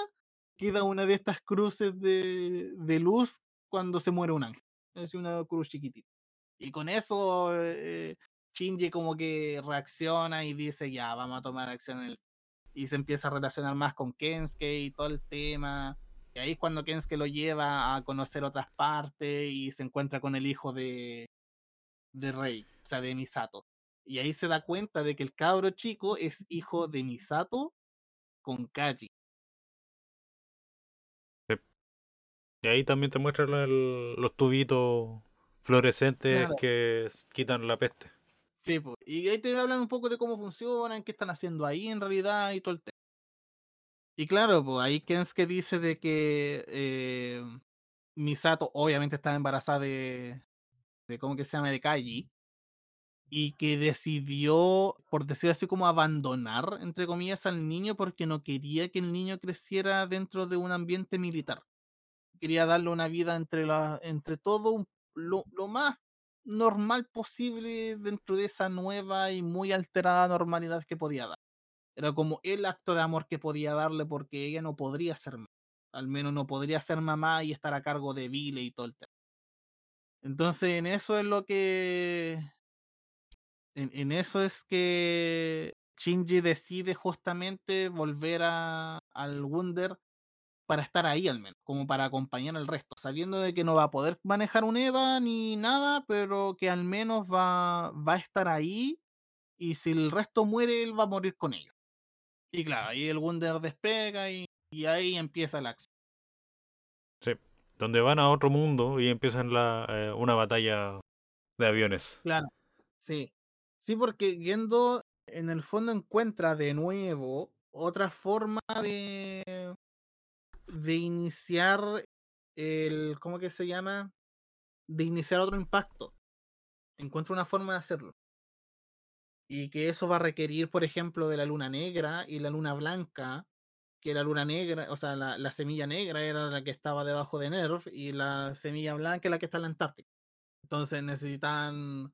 queda una de estas cruces de, de luz cuando se muere un ángel. Es una cruz chiquitita. Y con eso eh, Shinji como que reacciona y dice, ya, vamos a tomar acción. en el-". Y se empieza a relacionar más con Kensuke y todo el tema. Y ahí es cuando Kensuke lo lleva a conocer otras partes y se encuentra con el hijo de, de Rey, o sea, de Misato. Y ahí se da cuenta de que el cabro chico es hijo de Misato con Kaji. Y ahí también te muestran el- los tubitos fluorescentes que quitan la peste. Sí, po. y ahí te hablan un poco de cómo funcionan, qué están haciendo ahí en realidad y todo el tema. Y claro, pues ahí Kensuke dice de que eh, Misato obviamente estaba embarazada de, de, ¿cómo que se llama? De Kaji. Y que decidió, por decir así, como abandonar, entre comillas, al niño porque no quería que el niño creciera dentro de un ambiente militar. Quería darle una vida entre, la, entre todo lo, lo más normal posible dentro de esa nueva y muy alterada normalidad que podía dar. Era como el acto de amor que podía darle porque ella no podría ser más. Al menos no podría ser mamá y estar a cargo de Vile y todo el tema. Entonces, en eso es lo que. En, en eso es que Shinji decide justamente volver a, al Wunder para estar ahí al menos, como para acompañar al resto, sabiendo de que no va a poder manejar un Eva ni nada, pero que al menos va, va a estar ahí y si el resto muere, él va a morir con ellos. Y claro, ahí el Wunder despega y, y ahí empieza la acción. Sí, donde van a otro mundo y empiezan la, eh, una batalla de aviones. Claro, sí. Sí, porque Gendo en el fondo encuentra de nuevo otra forma de, de iniciar el, ¿cómo que se llama? De iniciar otro impacto. Encuentra una forma de hacerlo. Y que eso va a requerir, por ejemplo, de la luna negra y la luna blanca, que la luna negra, o sea, la, la semilla negra era la que estaba debajo de Nerf y la semilla blanca es la que está en la Antártica. Entonces necesitan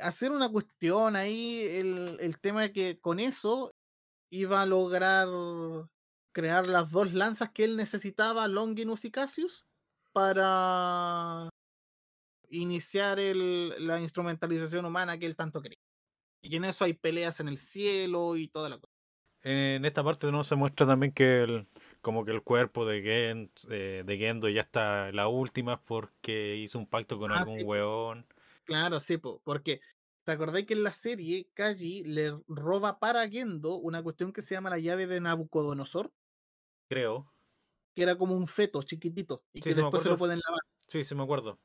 hacer una cuestión ahí, el, el tema es que con eso iba a lograr crear las dos lanzas que él necesitaba, Longinus y Cassius, para iniciar el, la instrumentalización humana que él tanto quería. Y en eso hay peleas en el cielo y toda la cosa. En esta parte no se muestra también que el, como que el cuerpo de, Gen, eh, de Gendo ya está en la última porque hizo un pacto con Ah, algún sí, weón. Claro, sí, po, porque ¿te acordáis que en la serie Kaji le roba para Gendo una cuestión que se llama la llave de Nabucodonosor? Creo. Que era como un feto chiquitito y Sí, que después se lo pueden lavar. Sí, sí me acuerdo.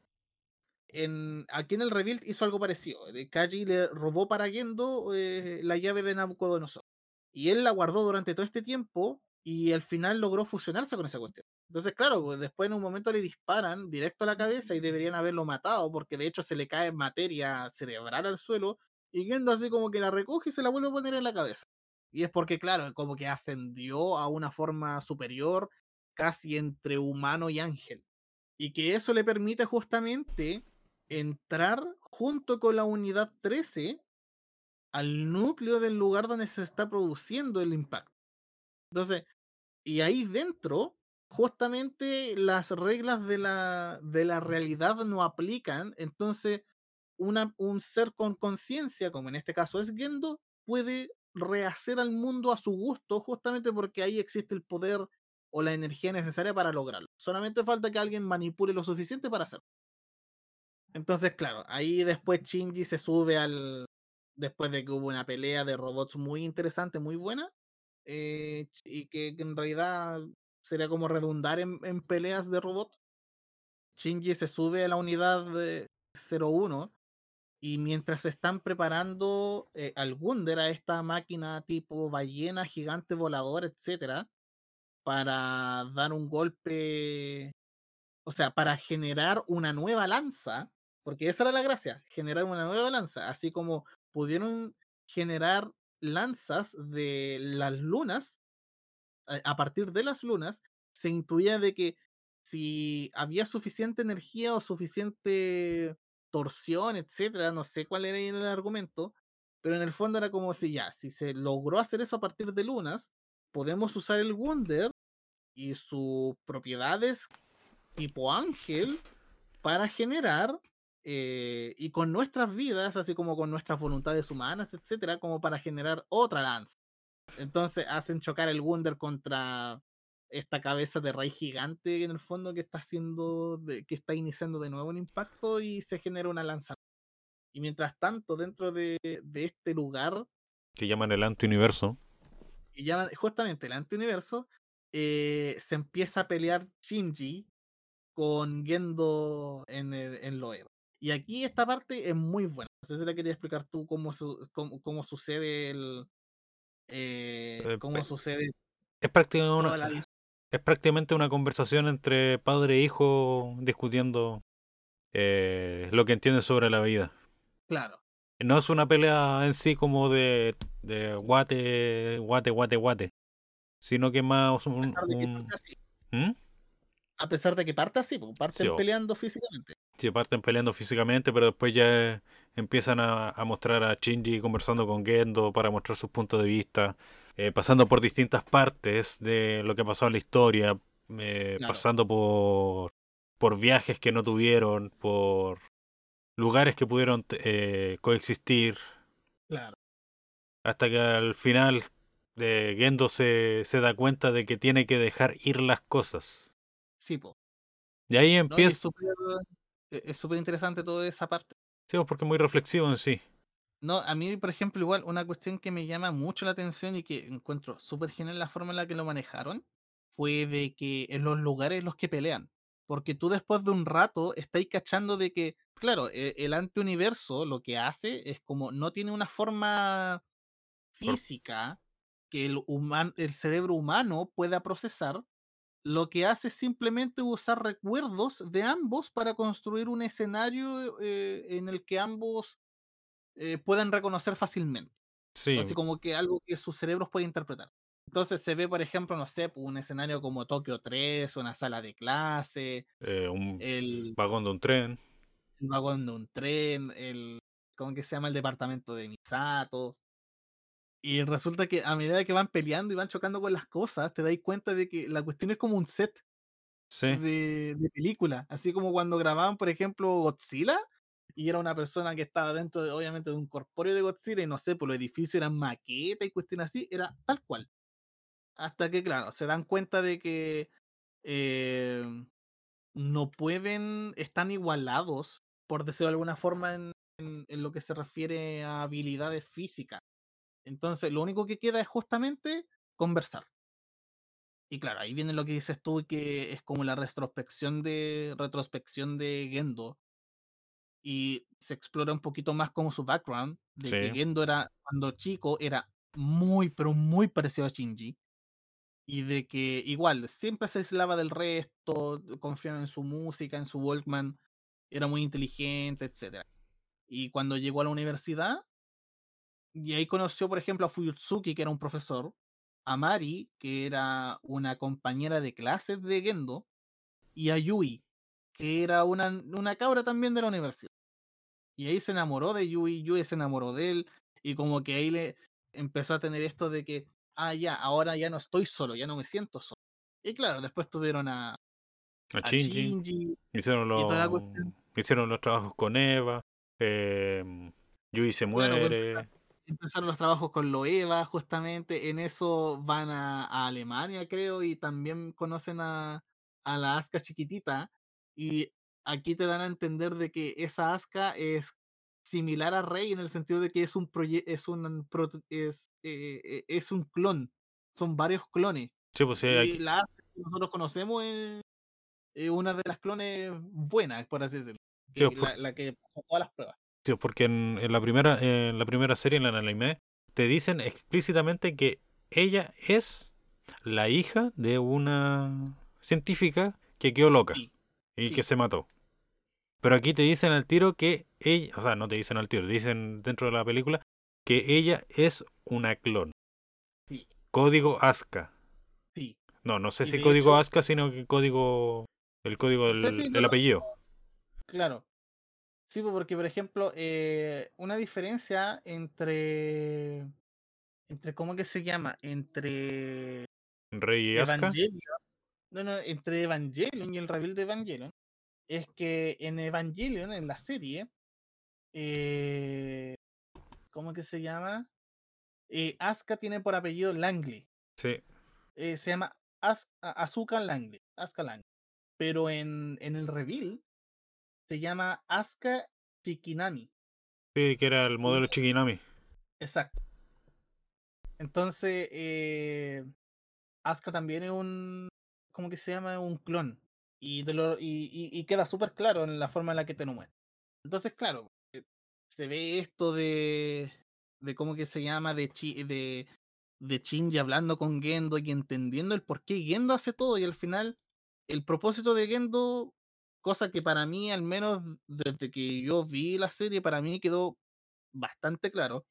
Aquí en el Rebuild hizo algo parecido. Kaji le robó para Gendo eh, la llave de Nabucodonosor. Y él la guardó durante todo este tiempo y al final logró fusionarse con esa cuestión. Entonces, claro, pues después en un momento le disparan directo a la cabeza y deberían haberlo matado porque de hecho se le cae materia cerebral al suelo y Gendo así como que la recoge y se la vuelve a poner en la cabeza. Y es porque, claro, como que ascendió a una forma superior, casi entre humano y ángel. Y que eso le permite justamente entrar junto con la unidad 13 al núcleo del lugar donde se está produciendo el impacto. Entonces, y ahí dentro, justamente las reglas de la, de la realidad no aplican. Entonces, una, un ser con conciencia, como en este caso es Gendo, puede rehacer al mundo a su gusto, justamente porque ahí existe el poder o la energía necesaria para lograrlo. Solamente falta que alguien manipule lo suficiente para hacerlo. Entonces, claro, ahí después Shinji se sube al. Después de que hubo una pelea de robots muy interesante, muy buena, eh, y que, en realidad sería como redundar en, en peleas de robots. Shinji se sube a la unidad de 01 y mientras se están preparando eh, al Wunder, a esta máquina tipo ballena, gigante volador, etcétera, para dar un golpe, o sea, para generar una nueva lanza, porque esa era la gracia, generar una nueva lanza, así como pudieron generar lanzas de las lunas, a partir de las lunas, se intuía de que si había suficiente energía o suficiente torsión, etcétera, no sé cuál era el argumento, pero en el fondo era como si ya, si se logró hacer eso a partir de lunas, podemos usar el Wunder y sus propiedades tipo ángel para generar eh, y con nuestras vidas, así como con nuestras voluntades humanas, etcétera, como para generar otra lanza. Entonces hacen chocar el Wunder contra esta cabeza de rey gigante en el fondo que está haciendo, de- que está iniciando de nuevo un impacto y se genera una lanza. Y mientras tanto, dentro de, de este lugar, Que llaman el antiuniverso. y ya justamente el antiuniverso, eh, se empieza a pelear Shinji con Gendo en, el, en lo Eva. Y aquí esta parte es muy buena. No sé si la quería explicar tú cómo, su- cómo, cómo sucede el. eh, Eh, cómo pe- sucede Es prácticamente una, es prácticamente una conversación entre padre e hijo discutiendo eh, lo que entienden sobre la vida. Claro, No es una pelea en sí como de, de guate, guate, guate, guate. Sino que más a un... pesar de que un- parte así. ¿Mm? A pesar de que parte así, pues, parten Sí, o- peleando físicamente. Sí, parten peleando físicamente, pero después ya empiezan a, a mostrar a Shinji conversando con Gendo para mostrar sus puntos de vista, eh, pasando por distintas partes de lo que pasó en la historia, eh, Claro. pasando por, por viajes que no tuvieron, por lugares que pudieron eh, coexistir, Claro. hasta que al final eh, Gendo se, se da cuenta de que tiene que dejar ir las cosas. Sí, po. Y ahí empieza... es súper interesante toda esa parte. Sí, pues, porque es muy reflexivo en sí. No, a mí, por ejemplo, igual una cuestión que me llama mucho la atención y que encuentro súper genial la forma en la que lo manejaron fue de que en los lugares en los que pelean. Porque tú después de un rato estáis cachando de que, claro, e- el antiuniverso lo que hace es como no tiene una forma física que el, human- el cerebro humano pueda procesar, lo que hace es simplemente usar recuerdos de ambos para construir un escenario eh, en el que ambos eh, puedan reconocer fácilmente. Sí, Así como que algo que sus cerebros pueden interpretar. Entonces se ve, por ejemplo, no sé, un escenario como Tokio 3, una sala de clase, eh, un el, vagón de un tren. el vagón de un tren, el, ¿cómo que se llama? El departamento de Misato. Y resulta que a medida que van peleando y van chocando con las cosas, te dais cuenta de que la cuestión es como un set Sí, de, de película. Así como cuando grababan, por ejemplo, Godzilla, y era una persona que estaba dentro, de, obviamente, de un corpóreo de Godzilla, y no sé, por los edificios eran maquetas y cuestiones así, era tal cual. Hasta que, claro, se dan cuenta de que eh, no pueden, están igualados, por decirlo de alguna forma, en, en- en lo que se refiere a habilidades físicas. Entonces, lo único que queda es justamente conversar. Y claro, ahí viene lo que dices tú, que es como la retrospección de, retrospección de Gendo. Y se explora un poquito más como su background, de que Sí. Gendo era, cuando chico, era muy, pero muy parecido a Shinji. Y de que igual, siempre se aislaba del resto, confiaba en su música, en su Walkman, era muy inteligente, etc. Y cuando llegó a la universidad, y ahí conoció, por ejemplo, a Fuyutsuki, que era un profesor, a Mari, que era una compañera de clases de Gendo, y a Yui, que era una, una cabra también de la universidad. Y ahí se enamoró de Yui, Yui se enamoró de él, y como que ahí le empezó a tener esto de que, ah, ya, ahora ya no estoy solo, ya no me siento solo. Y claro, después tuvieron a, a a Shinji. Shinji, Hicieron los, hicieron los trabajos con Eva. Eh, Yui se Claro, muere. Empezaron los trabajos con Loeva, justamente. En eso van a, a Alemania, creo, y también conocen a, a la Aska chiquitita. Y aquí te dan a entender de que esa Aska es similar a Rey en el sentido de que es un es un es, eh, eh, es un clon. Son varios clones. Sí, pues sí, Y la Aska que nosotros conocemos es, es una de las clones buenas, por así decirlo. Sí, la, la que pasó todas las pruebas. Porque en, en la primera, en la primera serie, en el anime, te dicen explícitamente que ella es la hija de una científica que quedó loca Sí, y sí. que se mató. Pero aquí te dicen al tiro que ella, o sea, no te dicen al tiro, te dicen dentro de la película que ella es una clon. Sí. Código ASCA. sí. No, no sé Y si código hecho- ASCA, sino que código. El código del Sí, sí, no, el no. apellido. Claro. Sí, porque, por ejemplo, eh, una diferencia entre. entre ¿Cómo que se llama? Entre Rey y. Evangelion. No, no, entre Evangelion y el reveal de Evangelion. Es que en Evangelion, en la serie. Eh, ¿Cómo que se llama? Eh, Asuka tiene por apellido Langley. Sí. eh, se llama As- A- Asuka Langley. Asuka Langley. Pero en, en el reveal se llama Asuka Chikinami. Sí, que era el modelo Chikinami. Exacto. Entonces, eh, Asuka también es un. ¿Cómo que se llama? Un clon. Y, te lo- y, y- y queda súper claro en la forma en la que te lo muestra. Entonces, claro, eh, se ve esto de. de cómo que se llama, de, Chi- de, de Shinji hablando con Gendo y entendiendo el por qué Gendo hace todo. Y al final, el propósito de Gendo, cosa que para mí, al menos desde que yo vi la serie, para mí quedó bastante claro,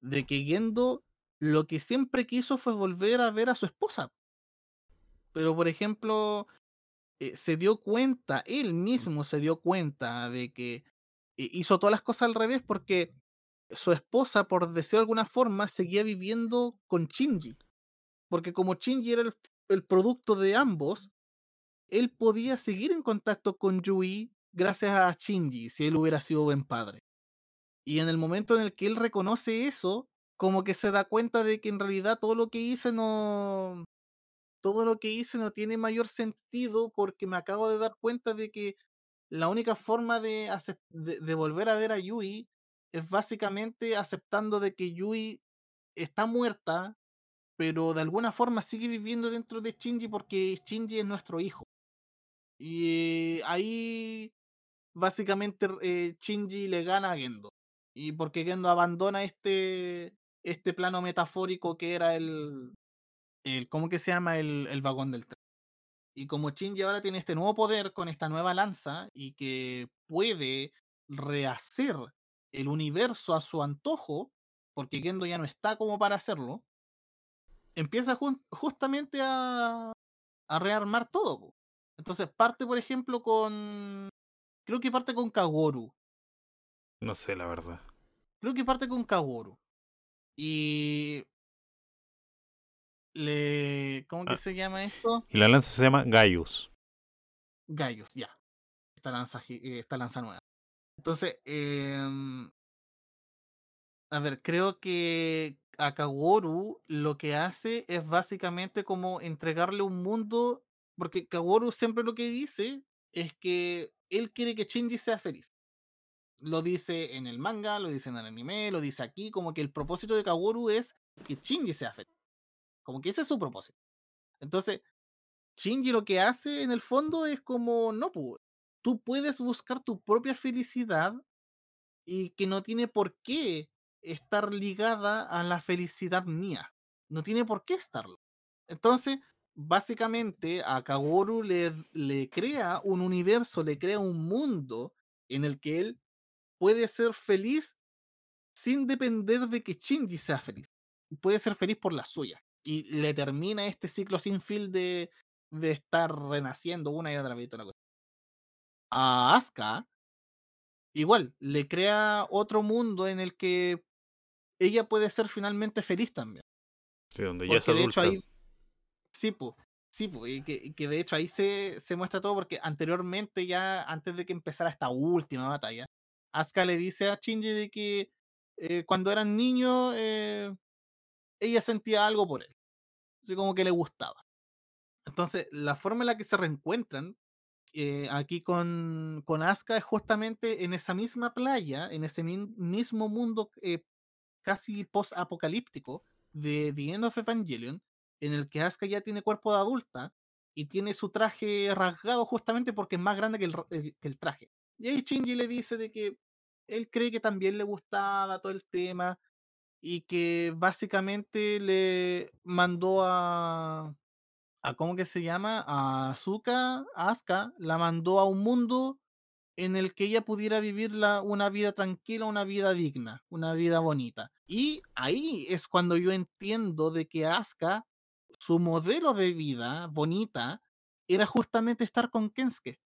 de que Gendo lo que siempre quiso fue volver a ver a su esposa. Pero, por ejemplo, eh, se dio cuenta, él mismo se dio cuenta de que eh, hizo todas las cosas al revés porque su esposa, por decirlo de alguna forma, seguía viviendo con Shinji. Porque como Shinji era el, el producto de ambos, él podía seguir en contacto con Yui gracias a Shinji, si él hubiera sido buen padre. Y en el momento en el que él reconoce eso, como que se da cuenta de que en realidad todo lo que hice no todo lo que hice no tiene mayor sentido porque me acabo de dar cuenta de que la única forma de, de volver a ver a Yui es básicamente aceptando de que Yui está muerta, pero de alguna forma sigue viviendo dentro de Shinji porque Shinji es nuestro hijo. Y ahí básicamente eh, Shinji le gana a Gendo. Y porque Gendo abandona este, este plano metafórico que era el, el ¿cómo que se llama? El, el vagón del tren. Y como Shinji ahora tiene este nuevo poder con esta nueva lanza y que puede rehacer el universo a su antojo, porque Gendo ya no está como para hacerlo, empieza justamente a, a rearmar todo. Entonces parte, por ejemplo, con... Creo que parte con Kagoru. No sé, la verdad. Creo que parte con Kagoru. Y... Le... ¿Cómo que Ah. se llama esto? Y la lanza se llama Gaius. Gaius, ya. Esta lanza, eh, esta lanza nueva. Entonces, em, a ver, creo que a Kaworu lo que hace es básicamente como entregarle un mundo, porque Kaworu siempre lo que dice es que él quiere que Shinji sea feliz. Lo dice en el manga, lo dice en el anime, lo dice aquí, como que el propósito de Kaworu es que Shinji sea feliz. Como que ese es su propósito. Entonces, Shinji lo que hace en el fondo es como, no, pu, tú puedes buscar tu propia felicidad y que no tiene por qué estar ligada a la felicidad mía. No tiene por qué estarlo. Entonces, básicamente, a Kaworu le, le crea un universo, le crea un mundo en el que él puede ser feliz sin depender de que Shinji sea feliz. Puede ser feliz por la suya. Y le termina este ciclo sin fin de, de estar renaciendo una y otra vez. toda la cosa. A Asuka, igual, le crea otro mundo en el que ella puede ser finalmente feliz también. Sí, donde ya es Porque de hecho adulta. ahí. Sí, pues. Sí, pues. Y que, que de hecho ahí se, se muestra todo porque anteriormente, ya antes de que empezara esta última batalla, Asuka le dice a Shinji de que eh, cuando eran niños eh, ella sentía algo por él. Así como que le gustaba. Entonces, la forma en la que se reencuentran eh, aquí con, con Asuka es justamente en esa misma playa, en ese mismo mundo casi post-apocalíptico de The End of Evangelion, en el que Asuka ya tiene cuerpo de adulta y tiene su traje rasgado justamente porque es más grande que el, ro- el- que el traje. Y ahí Shinji le dice de que él cree que también le gustaba todo el tema y que básicamente le mandó a, a ¿cómo que se llama? A Asuka, a Asuka, la mandó a un mundo en el que ella pudiera vivir una vida tranquila, una vida digna, una vida bonita. Y ahí es cuando yo entiendo de que Asuka, su modelo de vida bonita, era justamente estar con Kensuke.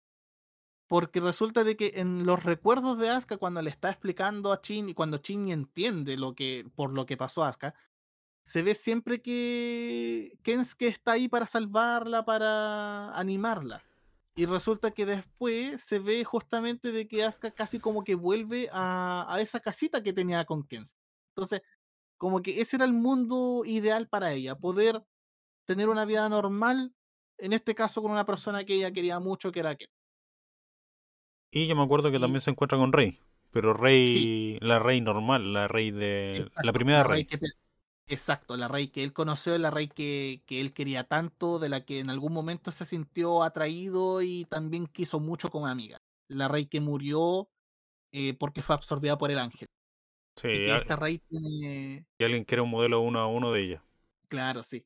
Porque resulta de que en los recuerdos de Asuka, cuando le está explicando a Chin y cuando Chin entiende lo que, por lo que pasó a Asuka, se ve siempre que Kensuke está ahí para salvarla, para animarla. Y resulta que después se ve justamente de que Asuka casi como que vuelve a, a esa casita que tenía con Kensuke. Entonces, como que ese era el mundo ideal para ella, poder tener una vida normal, en este caso con una persona que ella quería mucho, que era Ken. Y yo me acuerdo que Y- también se encuentra con Rey. Pero Rey, la Rey normal, la Rey de. la primera la Rey. que Exacto, la Rey que él conoció, la Rey que, que él quería tanto, de la que en algún momento se sintió atraído y también quiso mucho como amiga. La Rey que murió eh, porque fue absorbida por el ángel. Sí, Y que esta Rey tiene. y alguien quiere un modelo uno a uno de ella. Claro, sí.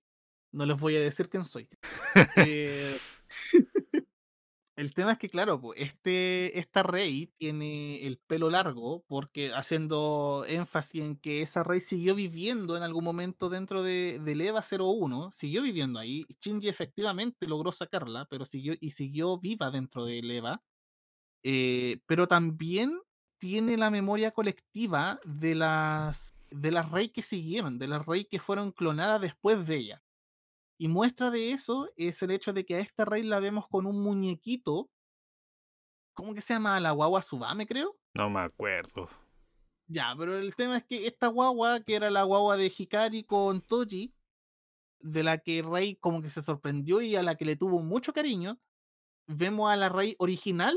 No les voy a decir quién soy. Eh, el tema es que, claro, este, esta Rey tiene el pelo largo, porque haciendo énfasis en que esa Rey siguió viviendo en algún momento dentro de, del EVA 01, siguió viviendo ahí. Shinji efectivamente logró sacarla, pero siguió y siguió viva dentro del EVA. Eh, pero también tiene la memoria colectiva de las de las Rey que siguieron, de las Rey que fueron clonadas después de ella. Y muestra de eso es el hecho de que a esta Rey la vemos con un muñequito. ¿Cómo que se llama? La guagua Subame, creo. No me acuerdo. Ya, pero el tema es que esta guagua, que era la guagua de Hikari con Toji, de la que Rey como que se sorprendió y a la que le tuvo mucho cariño, vemos a la Rey original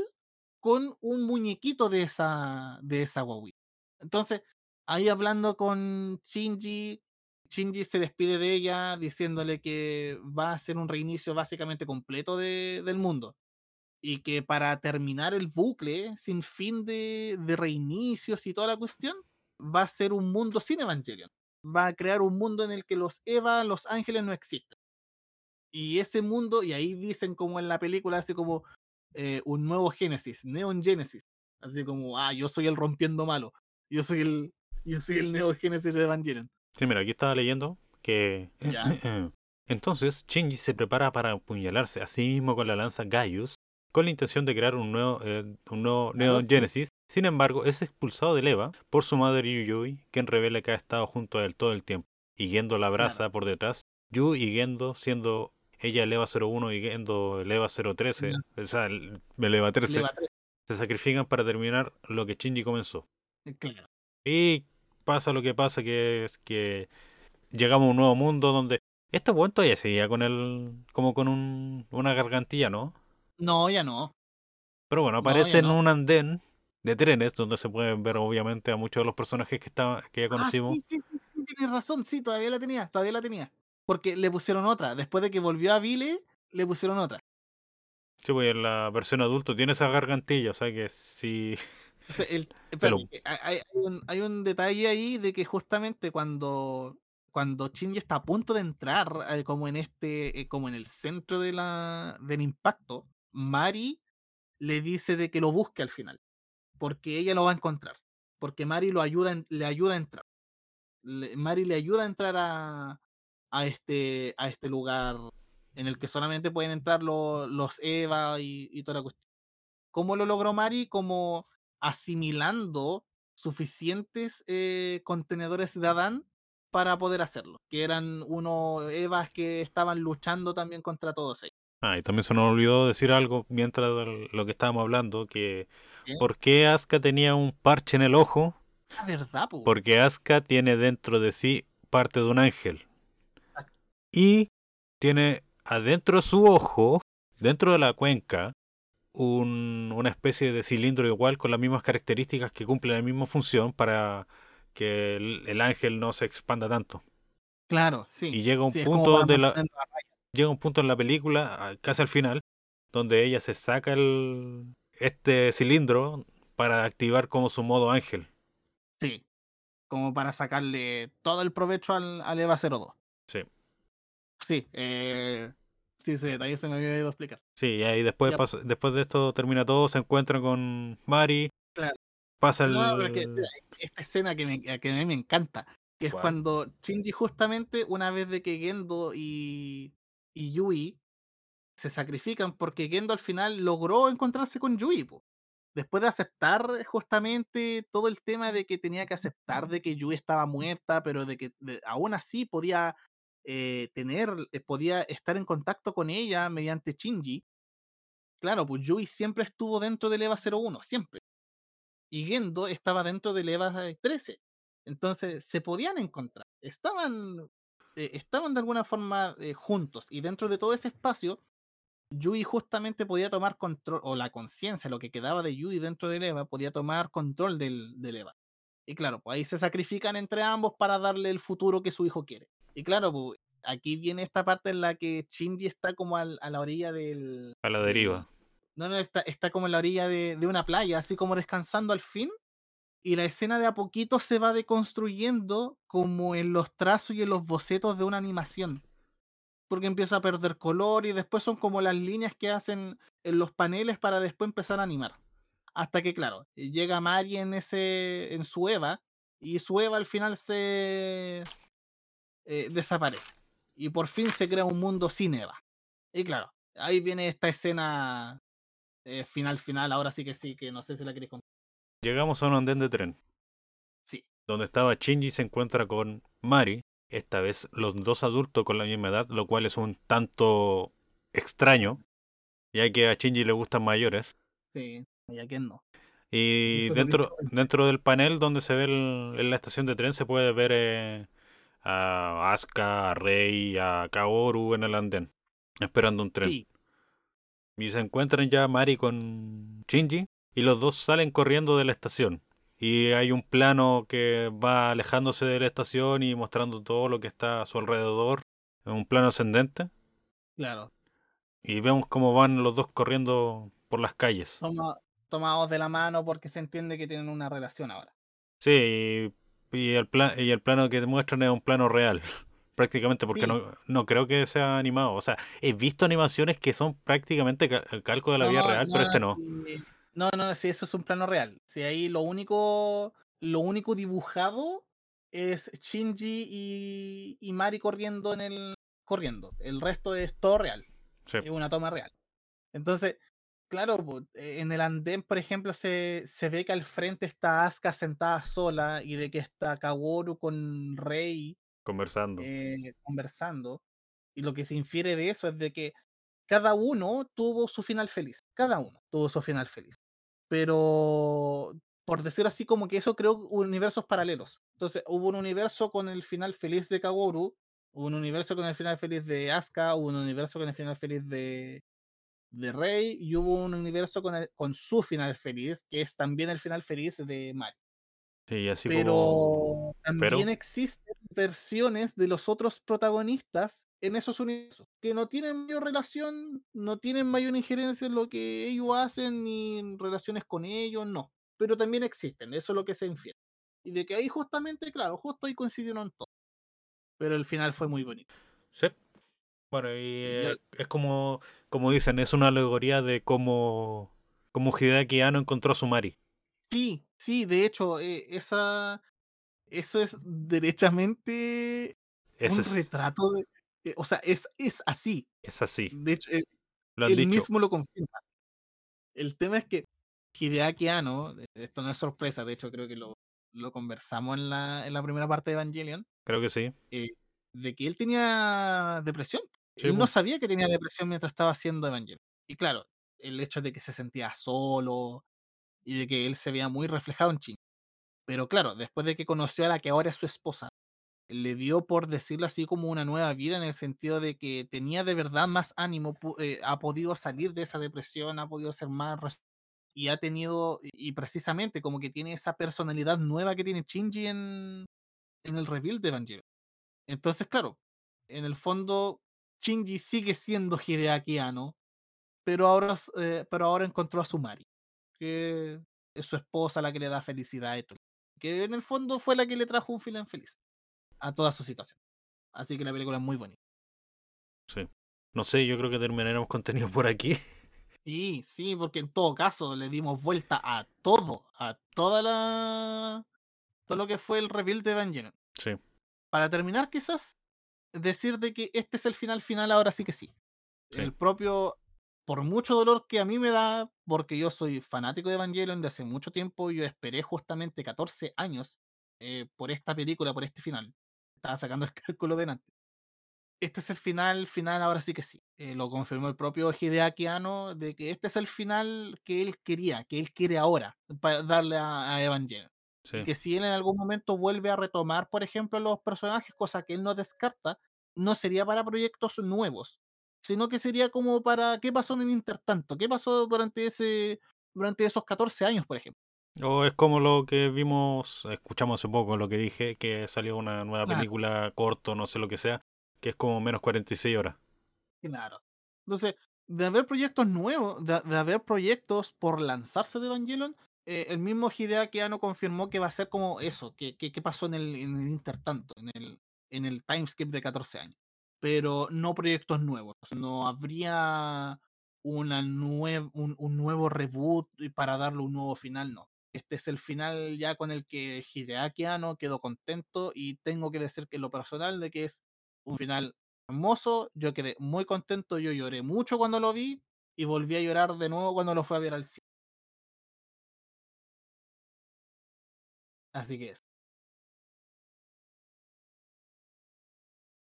con un muñequito de esa, de esa guagua. Entonces, ahí hablando con Shinji, Shinji se despide de ella diciéndole que va a ser un reinicio básicamente completo de, del mundo. Y que para terminar el bucle sin fin de, de reinicios y toda la cuestión, va a ser un mundo sin Evangelion. Va a crear un mundo en el que los Eva, los ángeles no existen. Y ese mundo, y ahí dicen como en la película, así como eh, un nuevo Génesis, Neon Genesis. Así como, ah, yo soy el rompiendo malo. Yo soy el, yo soy el Neo Genesis de Evangelion. Sí, mira, aquí estaba leyendo que Ya. entonces Shinji se prepara para apuñalarse a sí mismo con la lanza Gaius con la intención de crear un nuevo, eh, un nuevo sí. Genesis. Sin embargo, es expulsado de Eva por su madre Yuyui, quien revela que ha estado junto a él todo el tiempo. Y Gendo la abraza por detrás. Yu y Gendo siendo ella el EVA 01 y Gendo el EVA 013, o sea, el el EVA 13, Leva tres, se sacrifican para terminar lo que Shinji comenzó. claro. Y pasa lo que pasa, que es que llegamos a un nuevo mundo donde este weón todavía seguía con el. como con un, una gargantilla, ¿no? No, ya no. Pero bueno, No, aparece en un andén de trenes donde se pueden ver obviamente a muchos de los personajes que, estaban que ya conocimos. Ah, sí, sí, sí, sí, tienes razón, sí, todavía la tenía, todavía la tenía. Porque le pusieron otra. Después de que volvió a Vile, le pusieron otra. Sí, pues en la versión adulto tiene esa gargantilla, o sea que sí. O sea, el- Se lo- espérate, que hay, un, hay un detalle ahí de que justamente cuando, cuando está a punto de entrar eh, como en este, eh, como en el centro de la, del impacto, Mari le dice de que lo busque al final. Porque ella lo va a encontrar. Porque Mari lo ayuda, le ayuda a entrar. Le- Mari le ayuda a entrar a, a este, a este lugar en el que solamente pueden entrar lo- los Eva y, y toda la cuestión. ¿Cómo lo logró Mari? Como asimilando suficientes eh, contenedores de Adán para poder hacerlo. Que eran unos Evas que estaban luchando también contra todos ellos. Ah, y también se nos olvidó decir algo mientras lo que estábamos hablando, que. ¿por qué Asuka tenía un parche en el ojo? La verdad, po. Porque Asuka tiene dentro de sí parte de un ángel. Exacto. Y tiene adentro de su ojo, dentro de la cuenca, un- una especie de cilindro igual con las mismas características que cumple la misma función para que el, el ángel no se expanda tanto. Claro, sí. Y llega un Sí, punto donde la, llega un punto en la película, casi al final, donde ella se saca el, este cilindro para activar como su modo ángel. Sí. Como para sacarle todo el provecho al, al EVA 02. Sí. Sí, eh, sí, ese detalle se me había ido a explicar. Sí, y ahí después, pasa- después de esto termina todo, se encuentran con Mari, Claro. pasa el... No, pero es que mira, esta escena que, me, que a mí me encanta, que es cuando Shinji justamente una vez de que Gendo y, y Yui se sacrifican porque Gendo al final logró encontrarse con Yui, po. después de aceptar justamente todo el tema de que tenía que aceptar de que Yui estaba muerta, pero de que de- aún así podía eh, tener, eh, podía estar en contacto con ella mediante Shinji. Claro, pues Yui siempre estuvo dentro del EVA 01, siempre y Gendo estaba dentro del EVA 13. Entonces se podían encontrar. Estaban, eh, estaban de alguna forma eh, juntos. Y dentro de todo ese espacio, Yui justamente podía tomar control, o la conciencia, lo que quedaba de Yui dentro del EVA, podía tomar control del, del. Y claro, pues ahí se sacrifican entre ambos para darle el futuro que su hijo quiere. Y claro, pues aquí viene esta parte en la que Shinji está como al- a la orilla del, a la deriva. no, no, está, está como en la orilla de, de una playa, así como descansando al fin. Y la escena de a poquito se va deconstruyendo como en los trazos y en los bocetos de una animación. Porque empieza a perder color y después son como las líneas que hacen en los paneles para después empezar a animar. Hasta que, claro, llega Mari en, ese, en su Eva y su Eva al final se eh, desaparece. Y por fin se crea un mundo sin Eva. Y claro, ahí viene esta escena eh, final, final. Ahora sí que sí, que no sé si la queréis contar. Llegamos a un andén de tren, Sí, donde estaba Shinji se encuentra con Mari, esta vez los dos adultos con la misma edad, lo cual es un tanto extraño, ya que a Shinji le gustan mayores. Sí, no. Y lo dentro, dentro del panel donde se ve el- en la estación de tren se puede ver eh, a Asuka, a Rei, a Kaoru en el andén, esperando un tren. Sí, Y se encuentran ya Mari con Shinji y los dos salen corriendo de la estación. Y hay un plano que va alejándose de la estación y mostrando todo lo que está a su alrededor. En un plano ascendente. claro. Y vemos cómo van los dos corriendo por las calles. Toma- tomados de la mano porque se entiende que tienen una relación ahora. Sí, y, el, pla- y el plano que te muestran es un plano real. Prácticamente, porque Sí. no, no creo que sea animado. O sea, he visto animaciones que son prácticamente ca- calco de la No, vida no, real, pero este no. No, no, sí, eso es un plano real. Si ahí lo único, lo único dibujado es Shinji y, y Mari corriendo en el corriendo. El resto es todo real. Sí. Es una toma real. Entonces, claro, eh, en el andén, por ejemplo, se, se ve que al frente está Asuka sentada sola y de que está Kaworu con Rei Conversando. eh, conversando. Y lo que se infiere de eso es de que cada uno tuvo su final feliz. Cada uno tuvo su final feliz. Pero, por decirlo así, como que eso creó universos paralelos. Entonces, hubo un universo con el final feliz de Kaworu, hubo un universo con el final feliz de Asuka, hubo un universo con el final feliz de, de Rey, y hubo un universo con, el- con su final feliz, que es también el final feliz de Mari. Sí, así Pero como. también pero- existen versiones de los otros protagonistas en esos universos que no tienen mayor relación, no tienen mayor injerencia en lo que ellos hacen ni en relaciones con ellos, no. Pero también existen, eso es lo que se infiere. Y de que ahí justamente, claro, justo ahí coincidieron todos. Pero el final fue muy bonito. Sí. Bueno, y eh, es como, como dicen, es una alegoría de cómo, cómo Hideaki Anno encontró a su Mari. Sí, sí, de hecho, eh, esa, eso es derechamente Ese un es, retrato de... eh, o sea, es, es así. es así. De hecho, Lo él dicho. mismo lo confirma. El tema es que Hideaki Anno, eh, esto no es sorpresa, de hecho creo que lo, lo conversamos en la, en la primera parte de Evangelion, Creo que sí. de que él tenía depresión. Sí, él no pues. sabía que tenía depresión mientras estaba haciendo Evangelion. Y claro, el hecho de que se sentía solo y de que él se veía muy reflejado en Shin. Pero claro, después de que conoció a la que ahora es su esposa, le dio, por decirlo así, como una nueva vida en el sentido de que tenía de verdad más ánimo, eh, ha podido salir de esa depresión, ha podido ser más y ha tenido, y y precisamente como que tiene esa personalidad nueva que tiene Shinji en, en el reveal de Evangelion. Entonces, claro, en el fondo, Shinji sigue siendo Hideaki Anno, pero ahora, eh, pero ahora encontró a su Mari, que es su esposa la que le da felicidad y todo. Que en el fondo fue la que le trajo un final feliz a toda su situación. Así que la película es muy bonita. Sí. No sé, yo creo que terminaremos contenido por aquí. Sí, sí, porque en todo caso le dimos vuelta a todo, a toda la. todo lo que fue el reveal de Evangelion. Sí. Para terminar, quizás, decir de que este es el final final, ahora sí que sí. Sí. El propio. Por mucho dolor que a mí me da, porque yo soy fanático de Evangelion de hace mucho tiempo, yo esperé justamente 14 años eh, por esta película, por este final. Estaba sacando el cálculo delante. Este es el final, final, ahora sí que sí. Eh, lo confirmó el propio Hideaki Anno de que este es el final que él quería, que él quiere ahora, para darle a, a Evangelion. Sí. Y que si él en algún momento vuelve a retomar, por ejemplo, los personajes, cosa que él no descarta, no sería para proyectos nuevos, sino que sería como para qué pasó en el intertanto, qué pasó durante ese durante esos 14 años, por ejemplo. O es como lo que vimos, escuchamos hace poco lo que dije, que salió una nueva Claro. película corto, no sé lo que sea, que es como menos 46 horas. Claro. Entonces, de haber proyectos nuevos, de, de haber proyectos por lanzarse de Evangelion, eh, el mismo Hideaki Anno confirmó que va a ser como eso, que, que, pasó en el, en el intertanto, en el, en timeskip de 14 años. Pero no proyectos nuevos. No habría un, un nuevo reboot para darle un nuevo final, no. Este es el final ya con el que Hideaki Anno quedó contento y tengo que decir que lo personal de que es un final hermoso, yo quedé muy contento, yo lloré mucho cuando lo vi y volví a llorar de nuevo cuando lo fui a ver al cine. Así que es.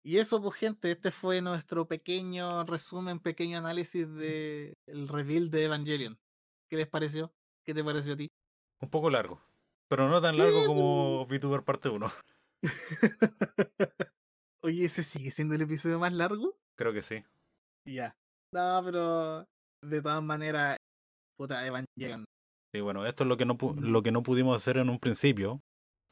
Y eso, pues, gente, este fue nuestro pequeño resumen, pequeño análisis de el reveal de Evangelion. ¿Qué les pareció? ¿Qué te pareció a ti? Un poco largo, pero no tan Sí, largo pero- como VTuber parte 1. Oye, ¿ese sigue siendo el episodio más largo? Creo que sí. Ya. No, pero de todas maneras, puta, Evangelion. Sí, bueno, esto es lo que no lo que no pudimos hacer en un principio,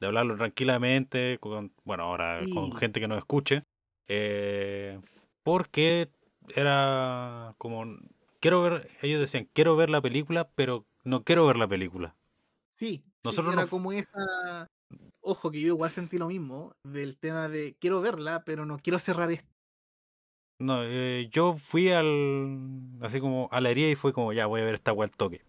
de hablarlo tranquilamente con, bueno, ahora con gente que nos escuche, eh, porque era como quiero ver, ellos decían quiero ver la película, pero no quiero ver la película. Sí, sí, Nosotros era como esa. Ojo, que yo igual sentí lo mismo del tema de quiero verla, pero no quiero cerrar esto. No, eh, yo fui al así como a la herida y fue como ya voy a ver esta weá al toque.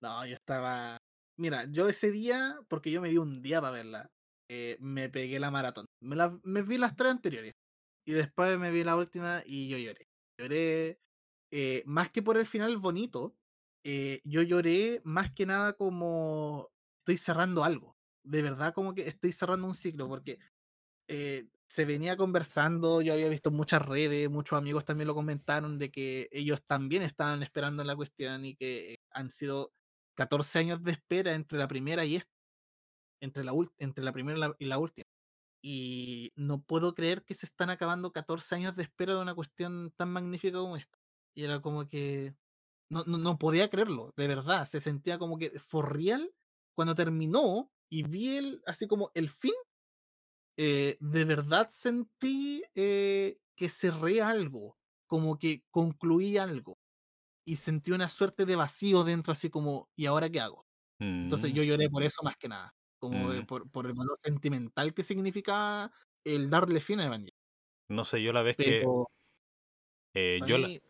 No, yo estaba. Mira, yo ese día, porque yo me di un día para verla, eh, me pegué la maratón. Me, me vi las tres anteriores. Y después me vi la última y yo lloré. Lloré eh, más que por el final bonito. eh, yo lloré más que nada como estoy cerrando algo. De verdad, como que estoy cerrando un ciclo, porque se venía conversando, yo había visto muchas redes, muchos amigos también lo comentaron, de que ellos también estaban esperando la cuestión y que han sido 14 años de espera entre la primera y esta, entre la, entre la primera y la última. Y no puedo creer que se están acabando 14 años de espera de una cuestión tan magnífica como esta. Y era como que no, no, no podía creerlo, de verdad, se sentía como que for real cuando terminó y vi el, así como el fin eh, de verdad sentí eh, que cerré algo, como que concluí algo y sentí una suerte de vacío dentro, así como, ¿y ahora qué hago? Entonces Mm, yo lloré por eso más que nada, como mm. por, por el valor sentimental que significa el darle fin a Evangelion. No sé, yo la vez que eh, yo la, mí,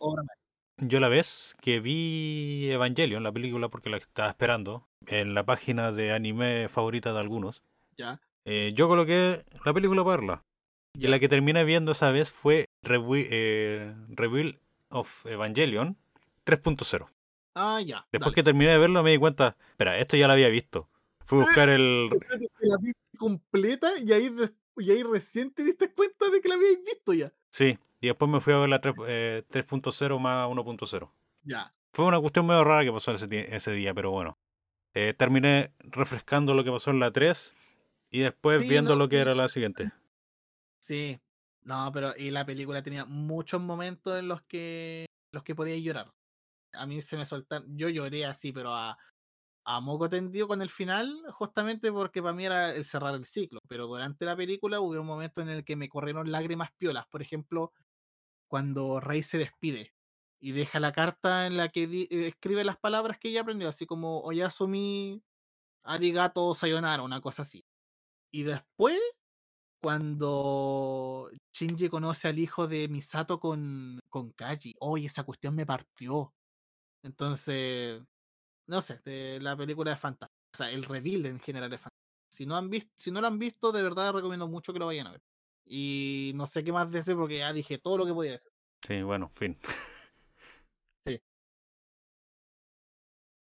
yo la vez que vi Evangelion, la película porque la estaba esperando en la página de anime favorita de algunos, ya, eh, yo coloqué la película para verla. Y la que terminé viendo esa vez fue eh, Reveal of Evangelion 3.0. Ah, ya. Después dale. que terminé de verlo me di cuenta, espera, esto ya lo había visto. Fui a buscar el... La viste completa y ahí, y ahí recién te diste cuenta de que la habíais visto ya. Sí, y después me fui a ver la tres- eh, 3.0 más 1.0. Ya. Fue una cuestión medio rara que pasó ese, día, pero bueno. Eh, terminé refrescando lo que pasó en la 3 y después Sí, viendo no, lo que era la siguiente. Sí, no, pero y la película tenía muchos momentos en los que los que podía llorar. A mí se me soltaron, yo lloré así, pero a, a moco tendido con el final, justamente porque para mí era el cerrar el ciclo. Pero durante la película hubo un momento en el que me corrieron lágrimas piolas. Por ejemplo, cuando Rey se despide y deja la carta en la que eh, escribe las palabras que ella aprendió, así como Oyasumi, Arigato, Sayonara, una cosa así. Y después cuando Shinji conoce al hijo de Misato con, con Kaji. Oye, esa cuestión me partió. Entonces, no sé, de- la película es fantástica. O sea, el reveal en general es fantástico. Si no, han visto, si no lo han visto, de verdad recomiendo mucho que lo vayan a ver. Y no sé qué más decir porque ya dije todo lo que podía decir. Sí, bueno, fin.